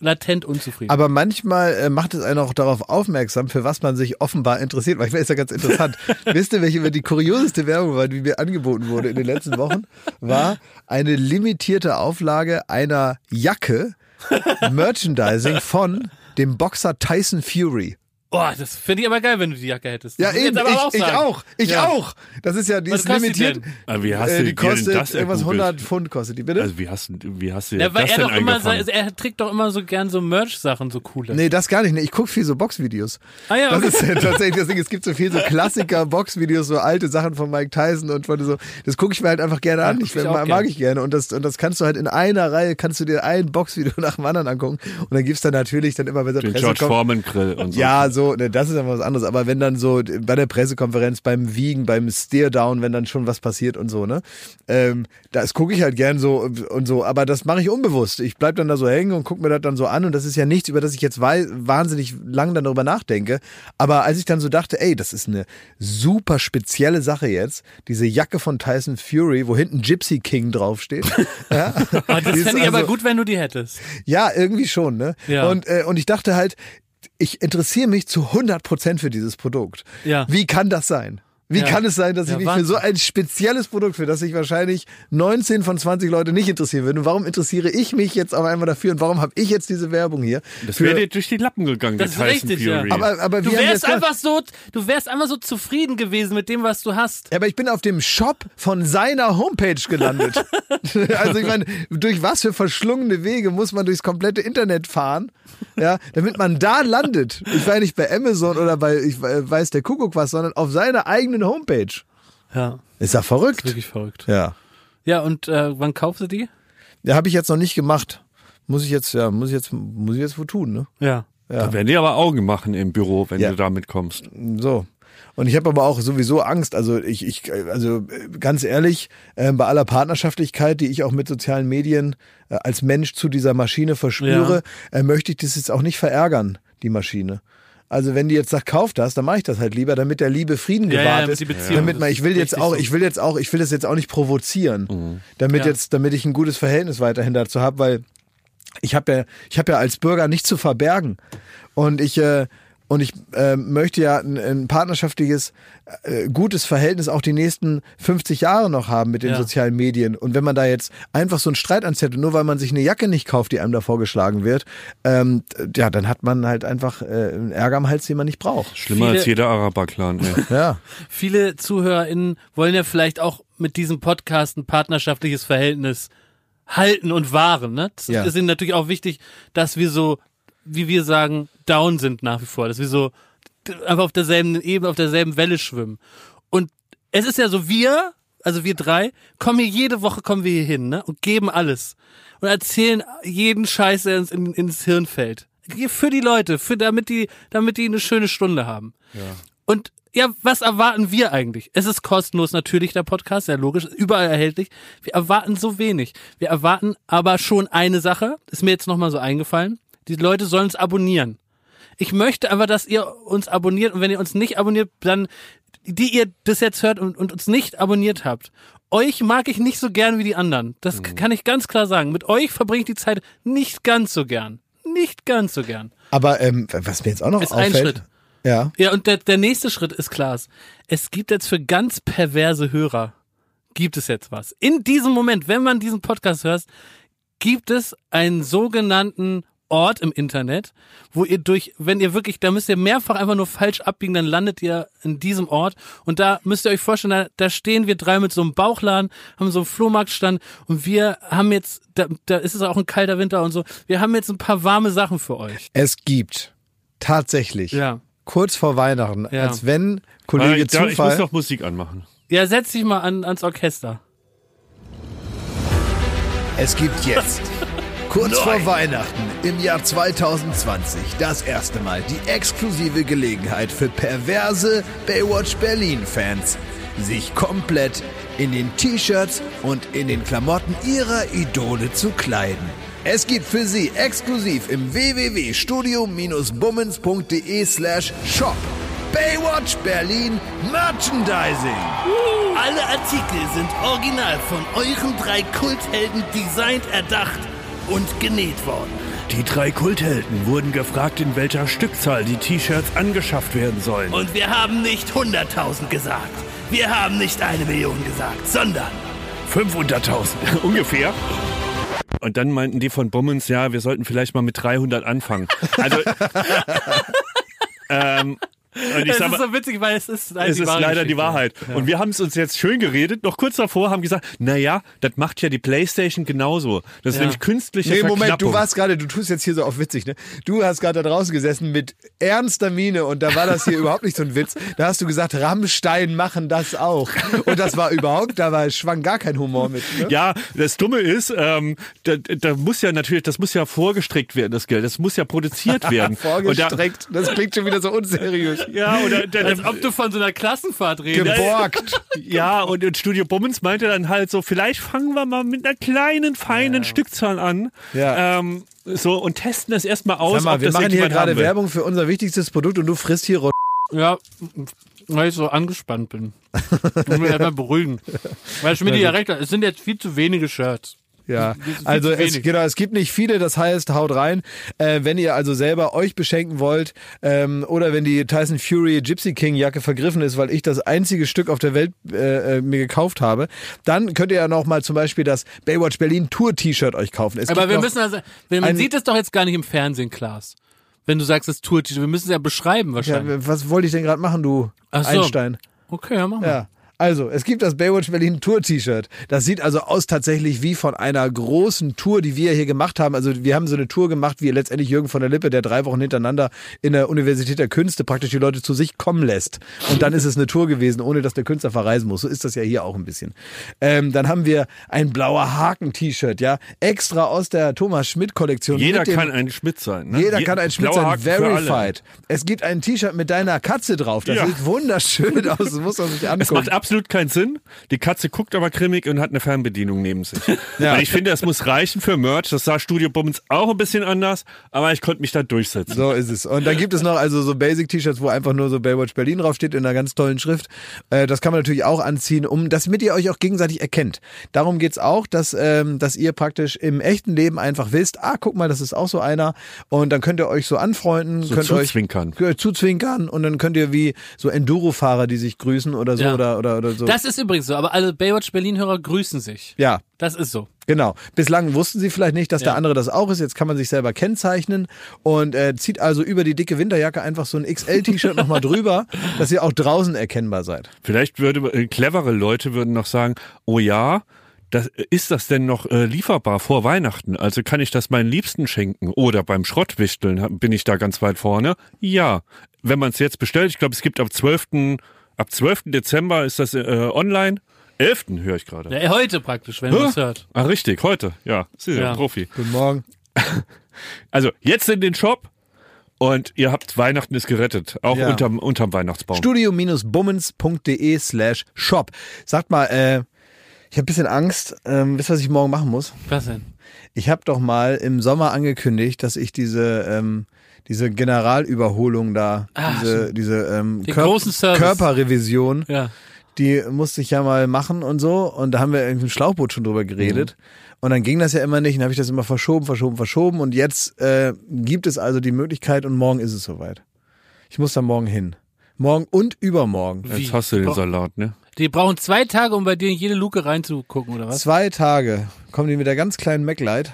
latent unzufrieden. Aber manchmal äh, macht es einen auch darauf aufmerksam, für was man sich offenbar interessiert. Manchmal ist ja ganz interessant. Wisst ihr, welche die kurioseste Werbung war, die mir angeboten wurde in den letzten Wochen? War eine limitierte Auflage einer Jacke, Merchandising von dem Boxer Tyson Fury. Boah, das finde ich aber geil, wenn du die Jacke hättest. Ja, Das ich eben, ich, ich sagen. auch. Ich Ja. auch. Das ist ja, die Was ist die limitiert. denn? Aber wie hast Äh, du die dir denn kostet das irgendwas ergoogelt? 100 Pfund kostet die, bitte? Also wie hast, du- wie hast du Ja, weil das er denn doch immer, er trägt doch immer so gern so Merch-Sachen, so coole. Nee, das gar nicht. Nee, ich gucke viel so Boxvideos. Ah ja, Das okay. ist ja tatsächlich das Ding. Es gibt so viel so Klassiker-Boxvideos, so alte Sachen von Mike Tyson und von so. Das gucke ich mir halt einfach gerne an. guck Ich, ich auch mag, gern. ich gerne. Und das, und das kannst du halt in einer Reihe, kannst du dir ein Boxvideo nach dem anderen angucken. Und dann gibt's dann natürlich dann immer, wenn der Den Presse George kommt. Foreman Grill und so. Ja, so, ne, das ist aber was anderes. Aber wenn dann so bei der Pressekonferenz, beim Wiegen, beim Steer-Down, wenn dann schon was passiert und so, ne, ähm, das gucke ich halt gern so und so. Aber das mache ich unbewusst. Ich bleib dann da so hängen und gucke mir das dann so an. Und das ist ja nichts, über das ich jetzt wei wahnsinnig lang dann darüber nachdenke. Aber als ich dann so dachte, ey, das ist eine super spezielle Sache jetzt, diese Jacke von Tyson Fury, wo hinten Gypsy King draufsteht. ja, Aber das fände ich aber also- gut, wenn du die hättest. ja, irgendwie schon, ne? Ja. Und, äh, und ich dachte halt, ich interessiere mich zu 100% für dieses Produkt. Ja. Wie kann das sein? Wie Ja. kann es sein, dass ich Ja, mich für Wahnsinn. so ein spezielles Produkt, für das sich wahrscheinlich 19 von 20 Leute nicht interessieren würden? Und warum interessiere ich mich jetzt auf einmal dafür? Und warum habe ich jetzt diese Werbung hier? Das Für- wäre dir durch die Lappen gegangen, Das die ist Tyson richtig, ja. Fury. aber, aber Du wärst das einfach so, du wärst einfach so zufrieden gewesen mit dem, was du hast. Ja, aber ich bin auf dem Shop von seiner Homepage gelandet. also ich meine, durch was für verschlungene Wege muss man durchs komplette Internet fahren, ja, damit man da landet. Ich war ja nicht bei Amazon oder bei, ich weiß der Kuckuck was, sondern auf seiner eigenen Homepage. Ja, Ist ja verrückt. wirklich verrückt. Ja. Ja, und äh, wann kaufst du die? Ja, habe ich jetzt noch nicht gemacht. Muss ich jetzt, ja, muss ich jetzt, muss ich jetzt wo tun, ne? Ja. Da werden die aber Augen machen im Büro, wenn Ja. du damit kommst. So. Und ich habe aber auch sowieso Angst. Also ich, ich also äh, ganz ehrlich, äh, bei aller Partnerschaftlichkeit, die ich auch mit sozialen Medien äh, als Mensch zu dieser Maschine verspüre, äh, möchte ich das jetzt auch nicht verärgern, die Maschine. Also wenn die jetzt sagt, kauf das, dann mache ich das halt lieber, damit der Liebe Frieden Ja, ja, gewahrt damit ist. damit man, ich will jetzt auch, ich will jetzt auch, ich will das jetzt auch nicht provozieren, damit Ja. jetzt, damit ich ein gutes Verhältnis weiterhin dazu habe, weil ich habe ja, ich habe ja als Bürger nichts zu verbergen und ich äh, und ich äh, möchte ja ein, ein partnerschaftliches, äh, gutes Verhältnis auch die nächsten 50 Jahre noch haben mit den Ja. sozialen Medien. Und wenn man da jetzt einfach so einen Streit anzettelt, nur weil man sich eine Jacke nicht kauft, die einem da vorgeschlagen wird, ähm, ja, dann hat man halt einfach äh, einen Ärger am Hals, den man nicht braucht. Schlimmer Viele- als jeder Araber-Clan. ey. Ja. Viele ZuhörerInnen wollen ja vielleicht auch mit diesem Podcast ein partnerschaftliches Verhältnis halten und wahren. Ne? Das Ja. ist ihnen natürlich auch wichtig, dass wir so, wie wir sagen, down sind nach wie vor. Dass wir so einfach auf derselben Ebene, auf derselben Welle schwimmen. Und es ist ja so, wir, also wir drei, kommen hier jede Woche kommen wir hier hin, ne? Und geben alles. Und erzählen jeden Scheiß, der uns in, ins Hirn fällt. Für die Leute, für damit die, damit die eine schöne Stunde haben. Und ja, was erwarten wir eigentlich? Es ist kostenlos natürlich der Podcast, ja logisch, überall erhältlich. Wir erwarten so wenig. Wir erwarten aber schon eine Sache, ist mir jetzt nochmal so eingefallen. Die Leute sollen es abonnieren. Ich möchte aber, dass ihr uns abonniert und wenn ihr uns nicht abonniert, dann, die ihr das jetzt hört und, und uns nicht abonniert habt, euch mag ich nicht so gern wie die anderen. Das Mhm. kann ich ganz klar sagen. Mit euch verbringe ich die Zeit nicht ganz so gern. Nicht ganz so gern. Aber ähm, was mir jetzt auch noch Ist ein auffällt, Schritt. Ja. Ja, und der, der nächste Schritt ist, Klaas, es gibt jetzt für ganz perverse Hörer, gibt es jetzt was. In diesem Moment, wenn man diesen Podcast hört, gibt es einen sogenannten Ort im Internet, wo ihr durch, wenn ihr wirklich, da müsst ihr mehrfach einfach nur falsch abbiegen, dann landet ihr in diesem Ort und da müsst ihr euch vorstellen, da, da stehen wir drei mit so einem Bauchladen, haben so einen Flohmarktstand und wir haben jetzt, da, da ist es auch ein kalter Winter und so, wir haben jetzt ein paar warme Sachen für euch. Es gibt tatsächlich Ja. kurz vor Weihnachten, Ja. als wenn Kollege ich, da, ich muss Zufall. noch Musik anmachen. Ja, setz dich mal an, ans Orchester. Es gibt jetzt, kurz vor Weihnachten im Jahr 2020, das erste Mal die exklusive Gelegenheit für perverse Baywatch Berlin-Fans, sich komplett in den T-Shirts und in den Klamotten ihrer Idole zu kleiden. Es gibt für Sie exklusiv im www.studio-bummens.de slash shop Baywatch Berlin Merchandising. Alle Artikel sind original von euren drei Kulthelden designt, erdacht und genäht worden. Die drei Kulthelden wurden gefragt, in welcher Stückzahl die T-Shirts angeschafft werden sollen. Und wir haben nicht 100.000 gesagt. Wir haben nicht eine Million gesagt, sondern 500.000 ungefähr. Und dann meinten die von Bummens, ja, wir sollten vielleicht mal mit 300 anfangen. Also, ähm, und ich Es sag ist so witzig, weil es ist, halt es ist wahre leider die Wahrheit. Und wir haben es uns jetzt schön geredet, noch kurz davor haben gesagt, na ja, das macht ja die Playstation genauso. Das ist Ja. nämlich künstliche Nee, Moment, du warst gerade, du tust jetzt hier so auf witzig, ne? Du hast gerade da draußen gesessen mit ernster Miene und da war das hier überhaupt nicht so ein Witz. Da hast du gesagt, Rammstein machen das auch. Und das war überhaupt, da war, schwang gar kein Humor mit. Ne? Ja, das Dumme ist, ähm, da, da muss ja natürlich, das muss ja vorgestrickt werden, das Geld. Das muss ja produziert werden. Und da, Vorgestreckt. Das klingt schon wieder so unseriös. Ja, oder der, Als ob du von so einer Klassenfahrt redest. Geborgt. Ja, und in Studio Bummens meinte dann halt so, vielleicht fangen wir mal mit einer kleinen, feinen Stückzahl an. Ja. Ähm, so und testen das erstmal aus. Sag mal, ob wir das machen hier gerade. Werbung für unser wichtigstes Produkt und du frisst hier Rot Ja, weil ich so angespannt bin. Ich muss mich erstmal beruhigen. Weil Schmidt ja recht hat, es sind jetzt viel zu wenige Shirts. Ja, Das also es, genau, es gibt nicht viele, das heißt, haut rein. Äh, wenn ihr also selber euch beschenken wollt ähm, oder wenn die Tyson Fury Gypsy King Jacke vergriffen ist, weil ich das einzige Stück auf der Welt äh, äh, mir gekauft habe, dann könnt ihr ja noch mal zum Beispiel das Baywatch Berlin Tour T-Shirt euch kaufen. Es Aber wir müssen also, wenn man sieht es doch jetzt gar nicht im Fernsehen, Klaas. Wenn du sagst, es tut, wir müssen es ja beschreiben ja, wahrscheinlich. was wollte ich denn gerade machen, du Ach so. Einstein? Okay, ja, mach mal. Ja. Also, es gibt das Baywatch Berlin Tour T-Shirt. Das sieht also aus tatsächlich wie von einer großen Tour, die wir hier gemacht haben. Also, wir haben so eine Tour gemacht, wie letztendlich Jürgen von der Lippe, der drei Wochen hintereinander in der Universität der Künste praktisch die Leute zu sich kommen lässt. Und dann ist es eine Tour gewesen, ohne dass der Künstler verreisen muss. So ist das ja hier auch ein bisschen. Ähm, dann haben wir ein blauer Haken-T-Shirt, ja, extra aus der Thomas Schmidt Kollektion. Jeder dem- kann ein Schmidt sein. Ne? jeder Je- kann ein Schmidt blauer sein, Haken verified. Es gibt ein T-Shirt mit deiner Katze drauf. Das Ja. sieht wunderschön aus. Das muss man sich angucken. Absolut keinen Sinn. Die Katze guckt aber grimmig und hat eine Fernbedienung neben sich. Und ich finde, das muss reichen für Merch. Das sah Studio Bummens auch ein bisschen anders, aber ich konnte mich da durchsetzen. So ist es. Und dann gibt es noch also so Basic-T-Shirts, wo einfach nur so Baywatch Berlin draufsteht in einer ganz tollen Schrift. Äh, das kann man natürlich auch anziehen, um damit ihr euch auch gegenseitig erkennt. Darum geht's auch, dass, ähm, dass ihr praktisch im echten Leben einfach wisst, ah, guck mal, das ist auch so einer. Und dann könnt ihr euch so anfreunden, So könnt euch zuzwinkern. äh, zuzwinkern und dann könnt ihr wie so Enduro-Fahrer, die sich grüßen oder so Ja. oder, oder, oder so. Das ist übrigens so, aber alle Baywatch Berlin-Hörer grüßen sich. ja, Das ist so. Genau. Bislang wussten sie vielleicht nicht, dass der Ja. andere das auch ist. Jetzt kann man sich selber kennzeichnen und äh, zieht also über die dicke Winterjacke einfach so ein XL-T-Shirt nochmal drüber, dass ihr auch draußen erkennbar seid. Vielleicht würde äh, clevere Leute würden noch sagen, oh ja, das, ist das denn noch äh, lieferbar vor Weihnachten? Also kann ich das meinen Liebsten schenken? Oder beim Schrottwichteln bin ich da ganz weit vorne? Ja. Wenn man es jetzt bestellt, ich glaube, es gibt ab 12. Ab 12. Dezember ist das äh, online. 11. höre ich gerade. Ja, heute praktisch, wenn man es hört. Ah, richtig, heute. Ja, Sie sind ja. Ein Profi. Guten Morgen. Also jetzt in den Shop und ihr habt Weihnachten ist gerettet. Auch Ja. unterm, unterm Weihnachtsbaum. Studio-bummens.de slash shop. Sagt mal, äh, ich habe ein bisschen Angst. Ähm, wisst ihr, was ich morgen machen muss? Was denn? Ich habe doch mal im Sommer angekündigt, dass ich diese ähm, diese Generalüberholung da, Ah, diese, diese ähm, Den großen Service. Körperrevision, Ja. die musste ich ja mal machen und so. Und da haben wir irgendwie im Schlauchboot schon drüber geredet. Und dann ging das ja immer nicht. Und habe ich das immer verschoben, verschoben, verschoben. Und jetzt äh, gibt es also die Möglichkeit und morgen ist es soweit. Ich muss da morgen hin. Morgen und übermorgen. Wie? Jetzt hast du den. Salat, ne? Die brauchen zwei Tage, um bei dir in jede Luke reinzugucken, oder was? Zwei Tage kommen die mit der ganz kleinen MacLight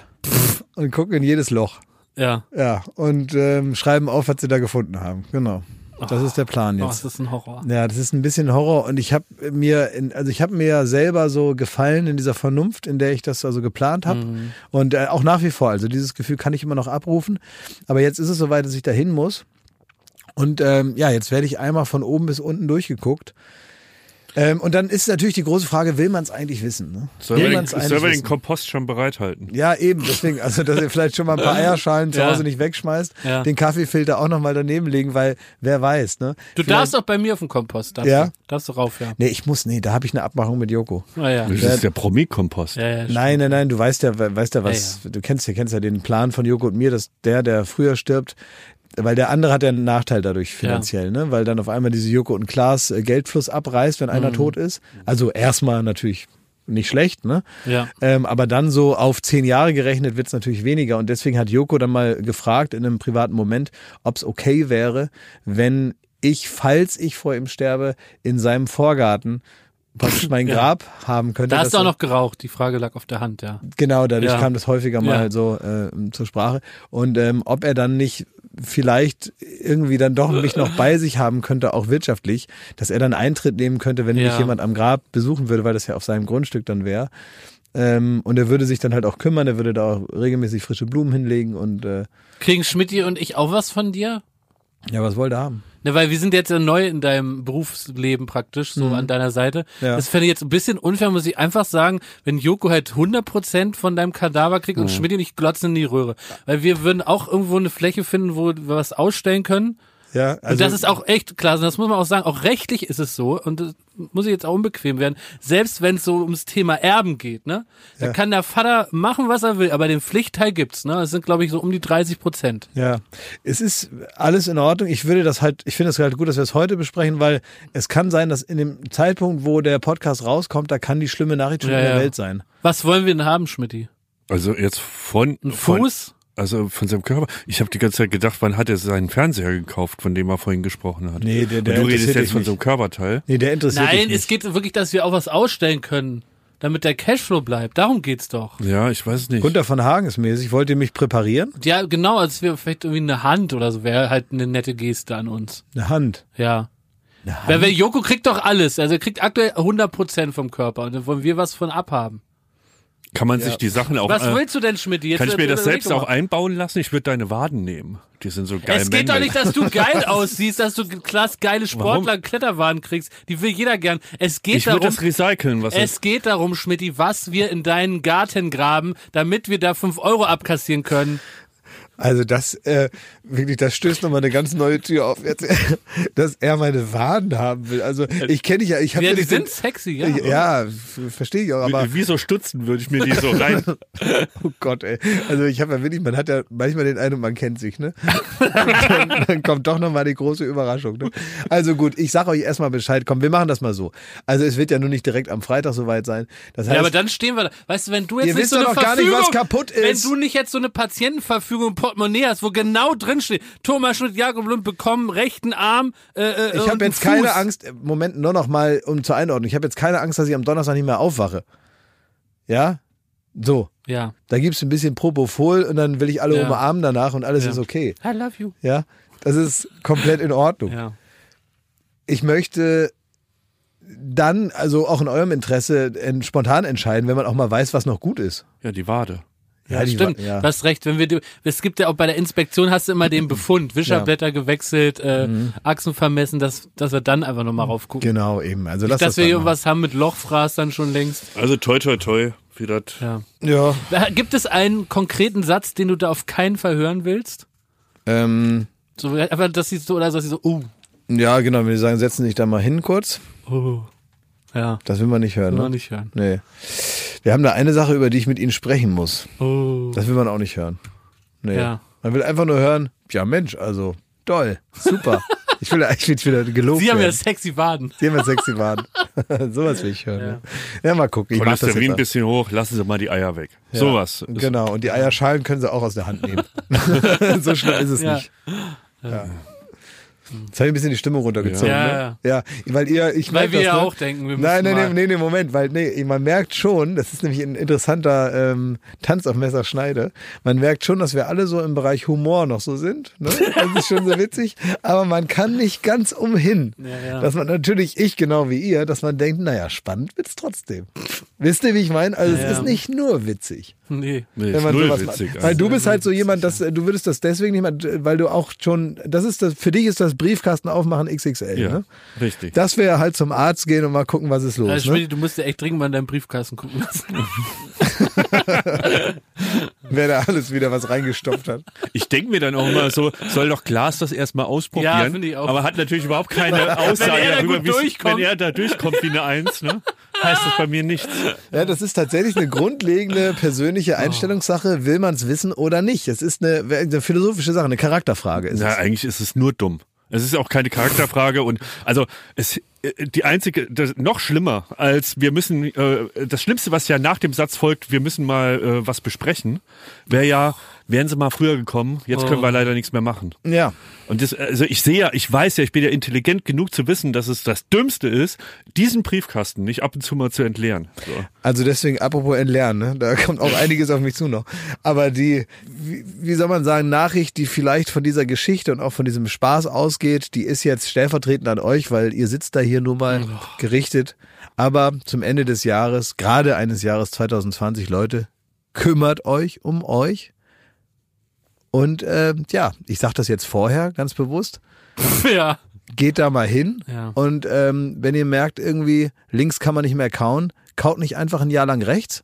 und gucken in jedes Loch. Ja. Ja, und ähm, schreiben auf, was sie da gefunden haben. Genau. Das ist der Plan Oh, jetzt. das ist ein Horror. Ja, das ist ein bisschen Horror und ich habe mir, in, also ich habe mir ja selber so gefallen in dieser Vernunft, in der ich das also geplant habe Mhm. und äh, auch nach wie vor. Also dieses Gefühl kann ich immer noch abrufen, aber jetzt ist es soweit, dass ich dahin muss und ähm, ja, jetzt werde ich einmal von oben bis unten durchgeguckt. Ähm, und dann ist natürlich die große Frage, will man es eigentlich wissen? Ne? Sollen will wir, man's den, eigentlich sollen wir den? Kompost schon bereithalten? Ja, eben, deswegen, also dass ihr vielleicht schon mal ein paar Eierschalen zu Ja. Hause nicht wegschmeißt, Ja. den Kaffeefilter auch nochmal daneben legen, weil wer weiß, ne? Du Vielleicht- darfst auch bei mir auf dem Kompost. Darfst Ja? Du, darfst du rauf, ja. Nee, ich muss, nee, da habe ich eine Abmachung mit Joko. Naja. Das ist der Promi-Kompost. Ja, ja, Nein, nein, nein, du weißt ja, weißt ja was, du kennst ja, kennst ja den Plan von Joko und mir, dass der, der früher stirbt, weil der andere hat ja einen Nachteil dadurch finanziell, ne? Weil dann auf einmal diese Joko und Klaas äh, Geldfluss abreißt, wenn Mhm. einer tot ist. Also erstmal natürlich nicht schlecht, ne? Ja. Ähm, aber dann so auf zehn Jahre gerechnet wird's natürlich weniger. Und deswegen hat Joko dann mal gefragt in einem privaten Moment, ob's okay wäre, wenn ich, falls ich vor ihm sterbe, in seinem Vorgarten praktisch mein Ja. Grab haben könnte. Da hast du auch noch geraucht. Die Frage lag auf der Hand, ja. Genau, dadurch Ja. kam das häufiger mal Ja. so äh, zur Sprache. Und ähm, ob er dann nicht vielleicht irgendwie dann doch mich noch bei sich haben könnte, auch wirtschaftlich, dass er dann Eintritt nehmen könnte, wenn Ja. mich jemand am Grab besuchen würde, weil das ja auf seinem Grundstück dann wäre. Ähm, und er würde sich dann halt auch kümmern, er würde da auch regelmäßig frische Blumen hinlegen und äh, Kriegen Schmidti und ich auch was von dir? Ja, was wollte er haben? Ne, weil wir sind jetzt ja neu in deinem Berufsleben praktisch, so an deiner Seite. Mhm. Ja. Das fände ich jetzt ein bisschen unfair, muss ich einfach sagen, wenn Joko halt 100% von deinem Kadaver kriegt Mhm. und Schmidti nicht glotzen in die Röhre. Weil wir würden auch irgendwo eine Fläche finden, wo wir was ausstellen können. Ja, und also das ist auch echt klar, das muss man auch sagen, auch rechtlich ist es so und das muss ich jetzt auch unbequem werden, selbst wenn es so ums Thema Erben geht, ne? Da Ja. kann der Vater machen, was er will, aber den Pflichtteil gibt's, ne? Das sind glaube ich so um die 30 Prozent. Ja, es ist alles in Ordnung. Ich würde das halt, ich finde es halt gut, dass wir es heute besprechen, weil es kann sein, dass in dem Zeitpunkt, wo der Podcast rauskommt, da kann die schlimme Nachricht schon Ja, in der ja. Welt sein. Was wollen wir denn haben, Schmidti? Also jetzt von, Ein von Fuß? Also von seinem Körper. Ich habe die ganze Zeit gedacht, wann hat er seinen Fernseher gekauft, von dem er vorhin gesprochen hat? Nee, der- der Und du redest interessiert jetzt von nicht. so einem Körperteil. Nee, der interessiert Nein, dich nicht. es geht wirklich, dass wir auch was ausstellen können, damit der Cashflow bleibt. Darum geht's doch. Ja, ich weiß nicht. Gunter von Hagen ist mäßig. Wollt ihr mich präparieren? Ja, genau, als wäre vielleicht irgendwie eine Hand oder so, wäre halt eine nette Geste an uns. Eine Hand. Ja. Weil, weil Joko kriegt doch alles. Also er kriegt aktuell 100% vom Körper und dann wollen wir was von abhaben. Kann man sich die Sachen auch. Was äh, willst du denn, Schmidt? Jetzt kann ich mir das überleg selbst doch auch einbauen lassen? Ich würde deine Waden nehmen. Die sind so geil. Es geht doch männlich. nicht, dass du geil aussiehst, dass du klasse geile Sportler Kletterwaren kriegst. Die will jeder gern. Es geht Ich würde darum, das recyceln, was es geht darum, Schmidti, was wir in deinen Garten graben, damit wir da 5 Euro abkassieren können. Also das, äh, wirklich, das stößt nochmal eine ganz neue Tür auf, jetzt, dass er meine Waden haben will. Also ich kenne dich ja, ich habe Ja, die nicht sind den- sexy, ja. Ja, verstehe ich auch, aber Wie so Stutzen würde ich mir die so rein. oh Gott, ey. Also ich habe ja wirklich, man hat ja manchmal den Eindruck, man kennt sich, ne? dann, dann kommt doch nochmal die große Überraschung. Ne? Also gut, ich sag euch erstmal Bescheid. Komm, wir machen das mal so. Also es wird ja nur nicht direkt am Freitag soweit sein. Das heißt, Ja, aber dann stehen wir da. Weißt du, wenn du jetzt nicht so eine nicht, Verfügung, was kaputt wenn du nicht jetzt so eine Patientenverfügung Portemonnaie hast, wo genau drin steht, Thomas Schmidt, Jakob Lund bekommen rechten Arm, äh, äh, ich und habe jetzt einen keine Fuß. Angst, äh, Moment, nur noch mal um zur Einordnung. Ich habe jetzt keine Angst, dass ich am Donnerstag nicht mehr aufwache. Ja? So. Ja. Da gibt's ein bisschen Propofol und dann will ich alle Ja. umarmen danach und alles Ja. ist okay. I love you. Ja? Das ist komplett in Ordnung. Ja. Ich möchte dann, also auch in eurem Interesse, spontan entscheiden, wenn man auch mal weiß, was noch gut ist. Ja, die Wade. Ja, stimmt. wa- ja. Du hast recht. Wenn wir, die- es gibt ja auch bei der Inspektion hast du immer den Befund, Wischerblätter gewechselt, äh, Achsen vermessen, dass, dass wir dann einfach nochmal raufgucken. Genau, eben. Also lass Dass das wir dann hier machen. was haben mit Lochfraß dann schon längst. Also toi toi toi, wie das. Ja. Ja. Gibt es einen konkreten Satz, den du da auf keinen Fall hören willst? Ähm, So, einfach, dass sie so, oder dass sie so, uh, ja, genau, wenn die sagen, setzen dich da mal hin kurz. uh. Ja, Das will man nicht hören. will Ne? man nicht hören. Nee. Wir haben da eine Sache, über die ich mit Ihnen sprechen muss. Oh. Das will man auch nicht hören. Nee. Ja. Man will einfach nur hören, ja Mensch, also toll, super. ich will eigentlich wieder gelobt Sie haben ja werden. sexy Waden. Sie haben ja sexy Waden. Sowas will ich hören. Ja, ja mal gucken. Ich mach das Cholesterin ein bisschen hoch, lassen Sie mal die Eier weg. Ja, Sowas. Genau, und die Eierschalen können sie auch aus der Hand nehmen. so schlimm ist es Ja. nicht. Ja. Jetzt habe ich ein bisschen die Stimmung runtergezogen. Ja. Ne? ja, weil ihr, ich Weil wir das, ja ne? auch denken, wir müssen Nein, nein, nein, nee, nee, Moment, weil nee, man merkt schon, das ist nämlich ein interessanter ähm, Tanz auf Messerschneide. Man merkt schon, dass wir alle so im Bereich Humor noch so sind. Ne? Das ist schon so witzig, aber man kann nicht ganz umhin, Ja, ja. dass man natürlich ich genau wie ihr, dass man denkt, naja, spannend wird's trotzdem. Wisst ihr, wie ich meine? Also Ja. es ist nicht nur witzig. Nee. Nee, Wenn ist man null sowas witzig. macht. Weil du bist halt so jemand, dass du würdest das deswegen nicht mehr, weil du auch schon, das ist das, für dich ist das Briefkasten aufmachen XXL, ja, ne? richtig. Das wäre halt zum Arzt gehen und mal gucken, was ist los. Also, ne? Du musst dir echt dringend mal in deinen Briefkasten gucken lassen. Wer da alles wieder was reingestopft hat. Ich denke mir dann auch immer so, soll doch Klaas das erstmal ausprobieren. Ja, finde ich auch. Aber hat natürlich überhaupt keine Aussage er da darüber, wie wenn er da durchkommt wie eine Eins, ne? Heißt das bei mir nichts. Ja, das ist tatsächlich eine grundlegende persönliche Einstellungssache. Will man es wissen oder nicht? Es ist eine, eine philosophische Sache, eine Charakterfrage. Ist Na, es. eigentlich ist es nur dumm. Es ist auch keine Charakterfrage und also es die einzige das, noch schlimmer als wir müssen äh, das Schlimmste was ja nach dem Satz folgt wir müssen mal äh, was besprechen wäre ja wären sie mal früher gekommen jetzt können wir leider nichts mehr machen Ja. und das also ich sehe ja ich weiß ja ich bin ja intelligent genug zu wissen dass es das Dümmste ist diesen Briefkasten nicht ab und zu mal zu entleeren so. Also deswegen, apropos entlernen, ne? da kommt auch einiges auf mich zu noch. Aber die, wie, wie soll man sagen, Nachricht, die vielleicht von dieser Geschichte und auch von diesem Spaß ausgeht, die ist jetzt stellvertretend an euch, weil ihr sitzt da hier nur mal gerichtet. Aber zum Ende des Jahres, gerade eines Jahres 2020, Leute, kümmert euch um euch. Und äh, ja, ich sage das jetzt vorher ganz bewusst ja. geht da mal hin Ja. und ähm, wenn ihr merkt irgendwie, links kann man nicht mehr kauen, kaut nicht einfach ein Jahr lang rechts,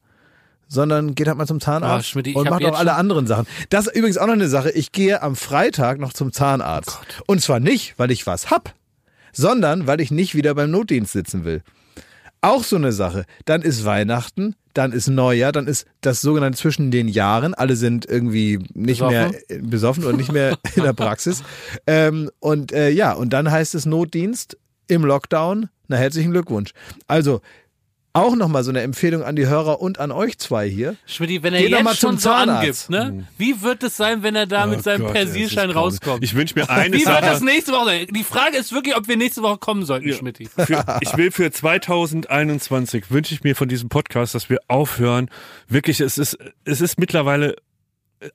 sondern geht halt mal zum Ah, Zahnarzt ich und macht auch alle anderen Sachen. Das ist übrigens auch noch eine Sache, ich gehe am Freitag noch zum Zahnarzt. und zwar nicht, weil ich was hab, sondern weil ich nicht wieder beim Notdienst sitzen will. Auch so eine Sache. Dann ist Weihnachten, dann ist Neujahr, dann ist das sogenannte zwischen den Jahren. Alle sind irgendwie nicht Besoffen? mehr besoffen und nicht mehr in der Praxis. Ähm, und äh, ja, und dann heißt es Notdienst im Lockdown. Na, herzlichen Glückwunsch. Also auch nochmal so eine Empfehlung an die Hörer und an euch zwei hier. Schmidt, wenn er Geh doch mal jetzt schon so angibt, ne? Wie wird es sein, wenn er da mit Oh seinem Gott, Persilschein rauskommt? ich wünsche mir eine Wie wird das Sache nächste Woche sein? Die Frage ist wirklich, ob wir nächste Woche kommen sollten, Schmidt. für, ich will für 2021 wünsche ich mir von diesem Podcast, dass wir aufhören. Wirklich, es ist, es ist mittlerweile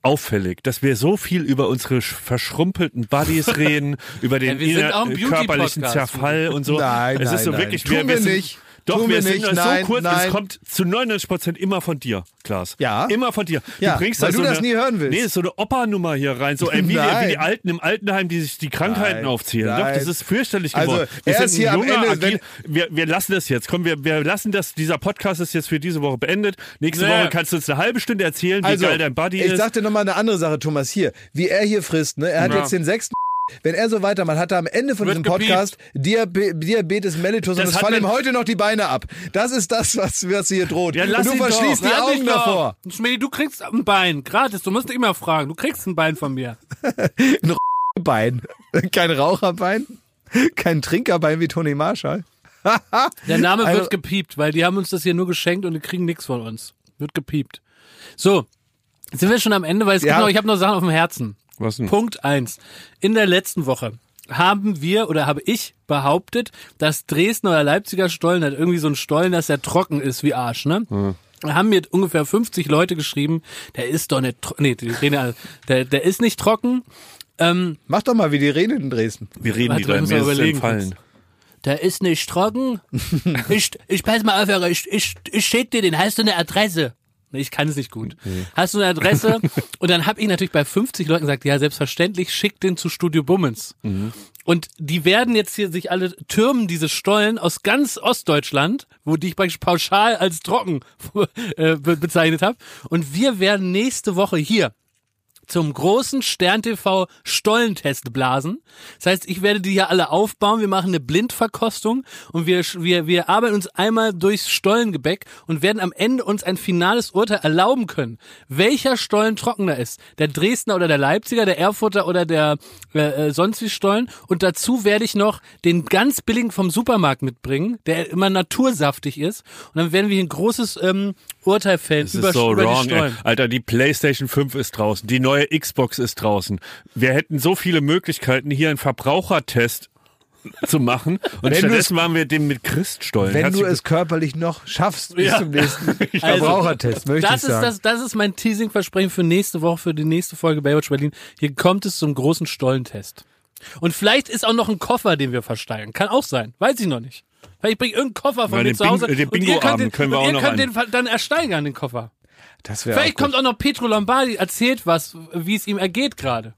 auffällig, dass wir so viel über unsere sch- verschrumpelten Buddies reden, über den Ja, wir körperlichen. Zerfall und so. Nein, es nein, ist so nein. wirklich, Tun wir sind, nicht. Doch, Tun wir wir sind nicht. so Nein, kurz, nein. es kommt zu 99 Prozent immer von dir, Klaas. Ja. Immer von dir. Ja, du bringst weil da du so das eine, nie hören willst. Nee, ist so eine Opa-Nummer hier rein, so ey, wie, die, Nein. wie die Alten im Altenheim, die sich die Krankheiten Nein, aufzählen. Doch, nein. das ist fürchterlich Also, geworden. wir erst sind hier ein am junger, Ende, agil, wir, wir lassen das jetzt. Komm, wir, wir lassen das. Dieser Podcast ist jetzt für diese Woche beendet. Nächste Nee. Woche kannst du uns eine halbe Stunde erzählen, wie Also, geil dein Buddy ich ist. sag dir nochmal eine andere Sache, Thomas, hier. Wie er hier frisst, ne? Er hat Ja. jetzt den sechsten wenn er so weitermacht, hat er am Ende von Wird diesem. Podcast Diabe Diabetes mellitus und Das es hat fallen ihm heute noch die Beine ab. Das ist das, was, was hier droht. Ja, und du ihn doch. verschließt die Augen davor. Schmidt, du kriegst ein Bein, gratis. Du musst nicht immer fragen. Du kriegst ein Bein von mir. Bein. Kein Raucherbein, kein Trinkerbein wie Toni Marshall. Der Name Also- wird gepiept, weil die haben uns das hier nur geschenkt und die kriegen nichts von uns. Wird gepiept. So, sind wir schon am Ende, weil es Ja. gibt noch, ich habe noch Sachen auf dem Herzen. Was denn? Punkt eins. In der letzten Woche haben wir oder habe ich behauptet, dass Dresdner oder Leipziger Stollen hat irgendwie so einen Stollen, dass er trocken ist wie Arsch, ne? Da haben mir ungefähr 50 Leute geschrieben, der ist doch nicht trocken. Nee, die reden alle, der, der ist nicht trocken. Ähm, Mach doch mal wie die Rede in Dresden. Wir reden Warte, die drei, muss mir ist entfallen. der ist nicht trocken. ich, ich pass mal auf, ich, ich, ich schick dir den, hast du eine Adresse? Nee, Ich kann es nicht gut. Hast du eine Adresse? Und dann habe ich natürlich bei 50 Leuten gesagt, ja, selbstverständlich, schick den zu Studio Bummens. Und die werden jetzt hier sich alle türmen, diese Stollen aus ganz Ostdeutschland, wo die ich praktisch pauschal als trocken äh, be- bezeichnet habe. Und wir werden nächste Woche hier zum großen Stern TV Stollentest blasen. Das heißt, ich werde die hier alle aufbauen. Wir machen eine Blindverkostung und wir, wir, wir arbeiten uns einmal durchs Stollengebäck und werden am Ende uns ein finales Urteil erlauben können, welcher Stollen trockener ist. Der Dresdner oder der Leipziger, der Erfurter oder der äh, äh, sonst wie Stollen. Und dazu werde ich noch den ganz billigen vom Supermarkt mitbringen, der immer natursaftig ist. Und dann werden wir hier ein großes ähm, Urteil fällen Das über, ist so über die wrong. Stollen. Alter, die PlayStation 5 ist draußen. Die neue neue Xbox ist draußen. Wir hätten so viele Möglichkeiten, hier einen Verbrauchertest zu machen. Und Wenn stattdessen waren wir dem mit Christstollen. Wenn du es körperlich noch schaffst bis Ja. zum nächsten Also, Verbrauchertest, möchte das ich ist sagen. das, das ist mein Teasing-Versprechen für nächste Woche, für die nächste Folge Baywatch Berlin. Hier kommt es zum großen Stollentest. Und vielleicht ist auch noch ein Koffer, den wir versteigern. Kann auch sein. Weiß ich noch nicht. Vielleicht bringe ich irgendeinen Koffer von Ja, mir den zu Hause. Bing- den und ihr könnt Bingo-Abend den, können wir und auch ihr noch könnt an- den dann ersteigern, den Koffer. Das wäre Vielleicht kommt auch noch Petro Lombardi, erzählt was, wie es ihm ergeht gerade.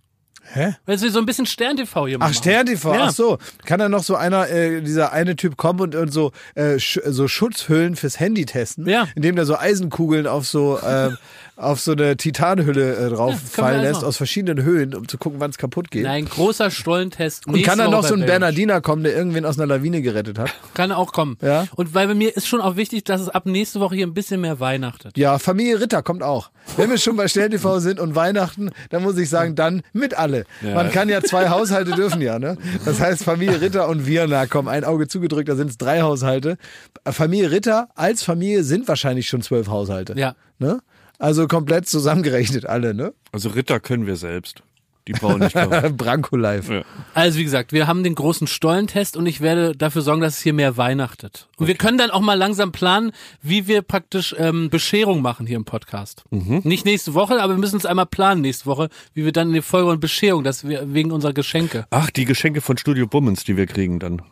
Hä? Weil wir so ein bisschen Stern-TV hier Ach, machen. Stern TV, Ja. ach so. Kann dann noch so einer, äh, dieser eine Typ kommen und, und so, äh, sch so Schutzhüllen fürs Handy testen? Ja. Indem der so Eisenkugeln auf so, äh, auf so eine Titanhülle äh, drauf Ja, fallen lässt, aus verschiedenen Höhen, um zu gucken, wann es kaputt geht. Nein, großer Stollentest. und kann dann noch so ein. Bernardiner kommen, der irgendwen aus einer Lawine gerettet hat? Kann auch kommen. Ja. Und weil bei mir ist schon auch wichtig, dass es ab nächste Woche hier ein bisschen mehr weihnachtet. Ja, Familie Ritter kommt auch. Wenn wir schon bei Stern TV sind und Weihnachten, dann muss ich sagen, dann mit alle. Man kann ja zwei Haushalte dürfen ja, ne? Das heißt Familie Ritter und wir, na komm, ein Auge zugedrückt, da sind es drei Haushalte. Familie Ritter als Familie sind wahrscheinlich schon zwölf Haushalte. Ja. Ne? Also komplett zusammengerechnet alle, ne? Also Ritter können wir selbst. Die brauchen nicht kommen. Branko live. Ja. Also wie gesagt, wir haben den großen Stollentest und ich werde dafür sorgen, dass es hier mehr weihnachtet. Und wir können dann auch mal langsam planen, wie wir praktisch ähm, Bescherung machen hier im Podcast. Mhm. Nicht nächste Woche, aber wir müssen uns einmal planen nächste Woche, wie wir dann in die Folge und Bescherung, dass wir wegen unserer Geschenke. Ach, die Geschenke von Studio Bummens, die wir kriegen dann.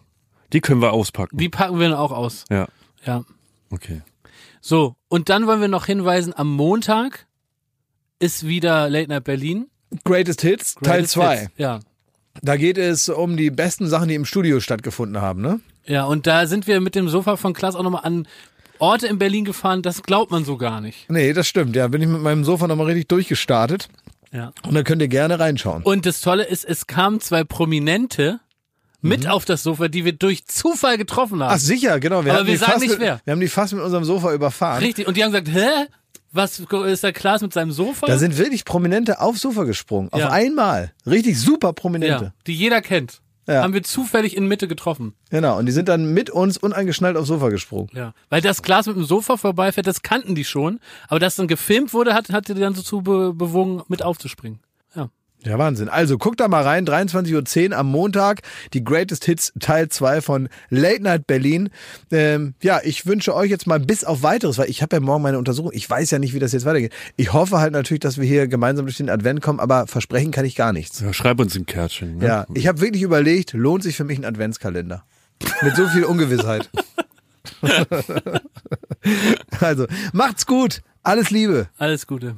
Die können wir auspacken. Die packen wir dann auch aus. Ja, Ja. okay. So, und dann wollen wir noch hinweisen, am Montag ist wieder Late Night Berlin. Greatest Hits, Teil Greatest 2. Hits. Ja. Da geht es um die besten Sachen, die im Studio stattgefunden haben, ne? Ja, und da sind wir mit dem Sofa von Klaas auch nochmal an Orte in Berlin gefahren, das glaubt man so gar nicht. Nee, das stimmt. Ja, bin ich mit meinem Sofa nochmal richtig durchgestartet. Ja. Und da könnt ihr gerne reinschauen. Und das Tolle ist, es kamen zwei Prominente mit auf das Sofa, die wir durch Zufall getroffen haben. Ach sicher, genau. Wir Aber wir sagen nicht mit, wer. Wir haben die fast mit unserem Sofa überfahren. Richtig. Und die haben gesagt, hä? Was ist der Klaas mit seinem Sofa? Da sind wirklich Prominente aufs Sofa gesprungen. Auf Ja. einmal. Richtig super ja, Prominente. die jeder kennt. Ja. Haben wir zufällig in Mitte getroffen. Genau. Und die sind dann mit uns uneingeschnallt aufs Sofa gesprungen. Ja. Weil das Klaas mit dem Sofa vorbeifährt, das kannten die schon. Aber dass dann gefilmt wurde, hat, hat die dann so zu be bewogen, mit aufzuspringen. Ja. Wahnsinn. Also guckt da mal rein, 23.10 Uhr am Montag, die Greatest Hits Teil 2 von Late Night Berlin. Ähm, ja, ich wünsche euch jetzt mal bis auf weiteres, weil ich habe ja morgen meine Untersuchung. Ich weiß ja nicht, wie das jetzt weitergeht. Ich hoffe halt natürlich, dass wir hier gemeinsam durch den Advent kommen, aber versprechen kann ich gar nichts. Ja, schreib uns ein Kärtchen. Ne? Ja, ich habe wirklich überlegt, lohnt sich für mich ein Adventskalender? Mit so viel Ungewissheit. also, macht's gut. Alles Liebe. Alles Gute.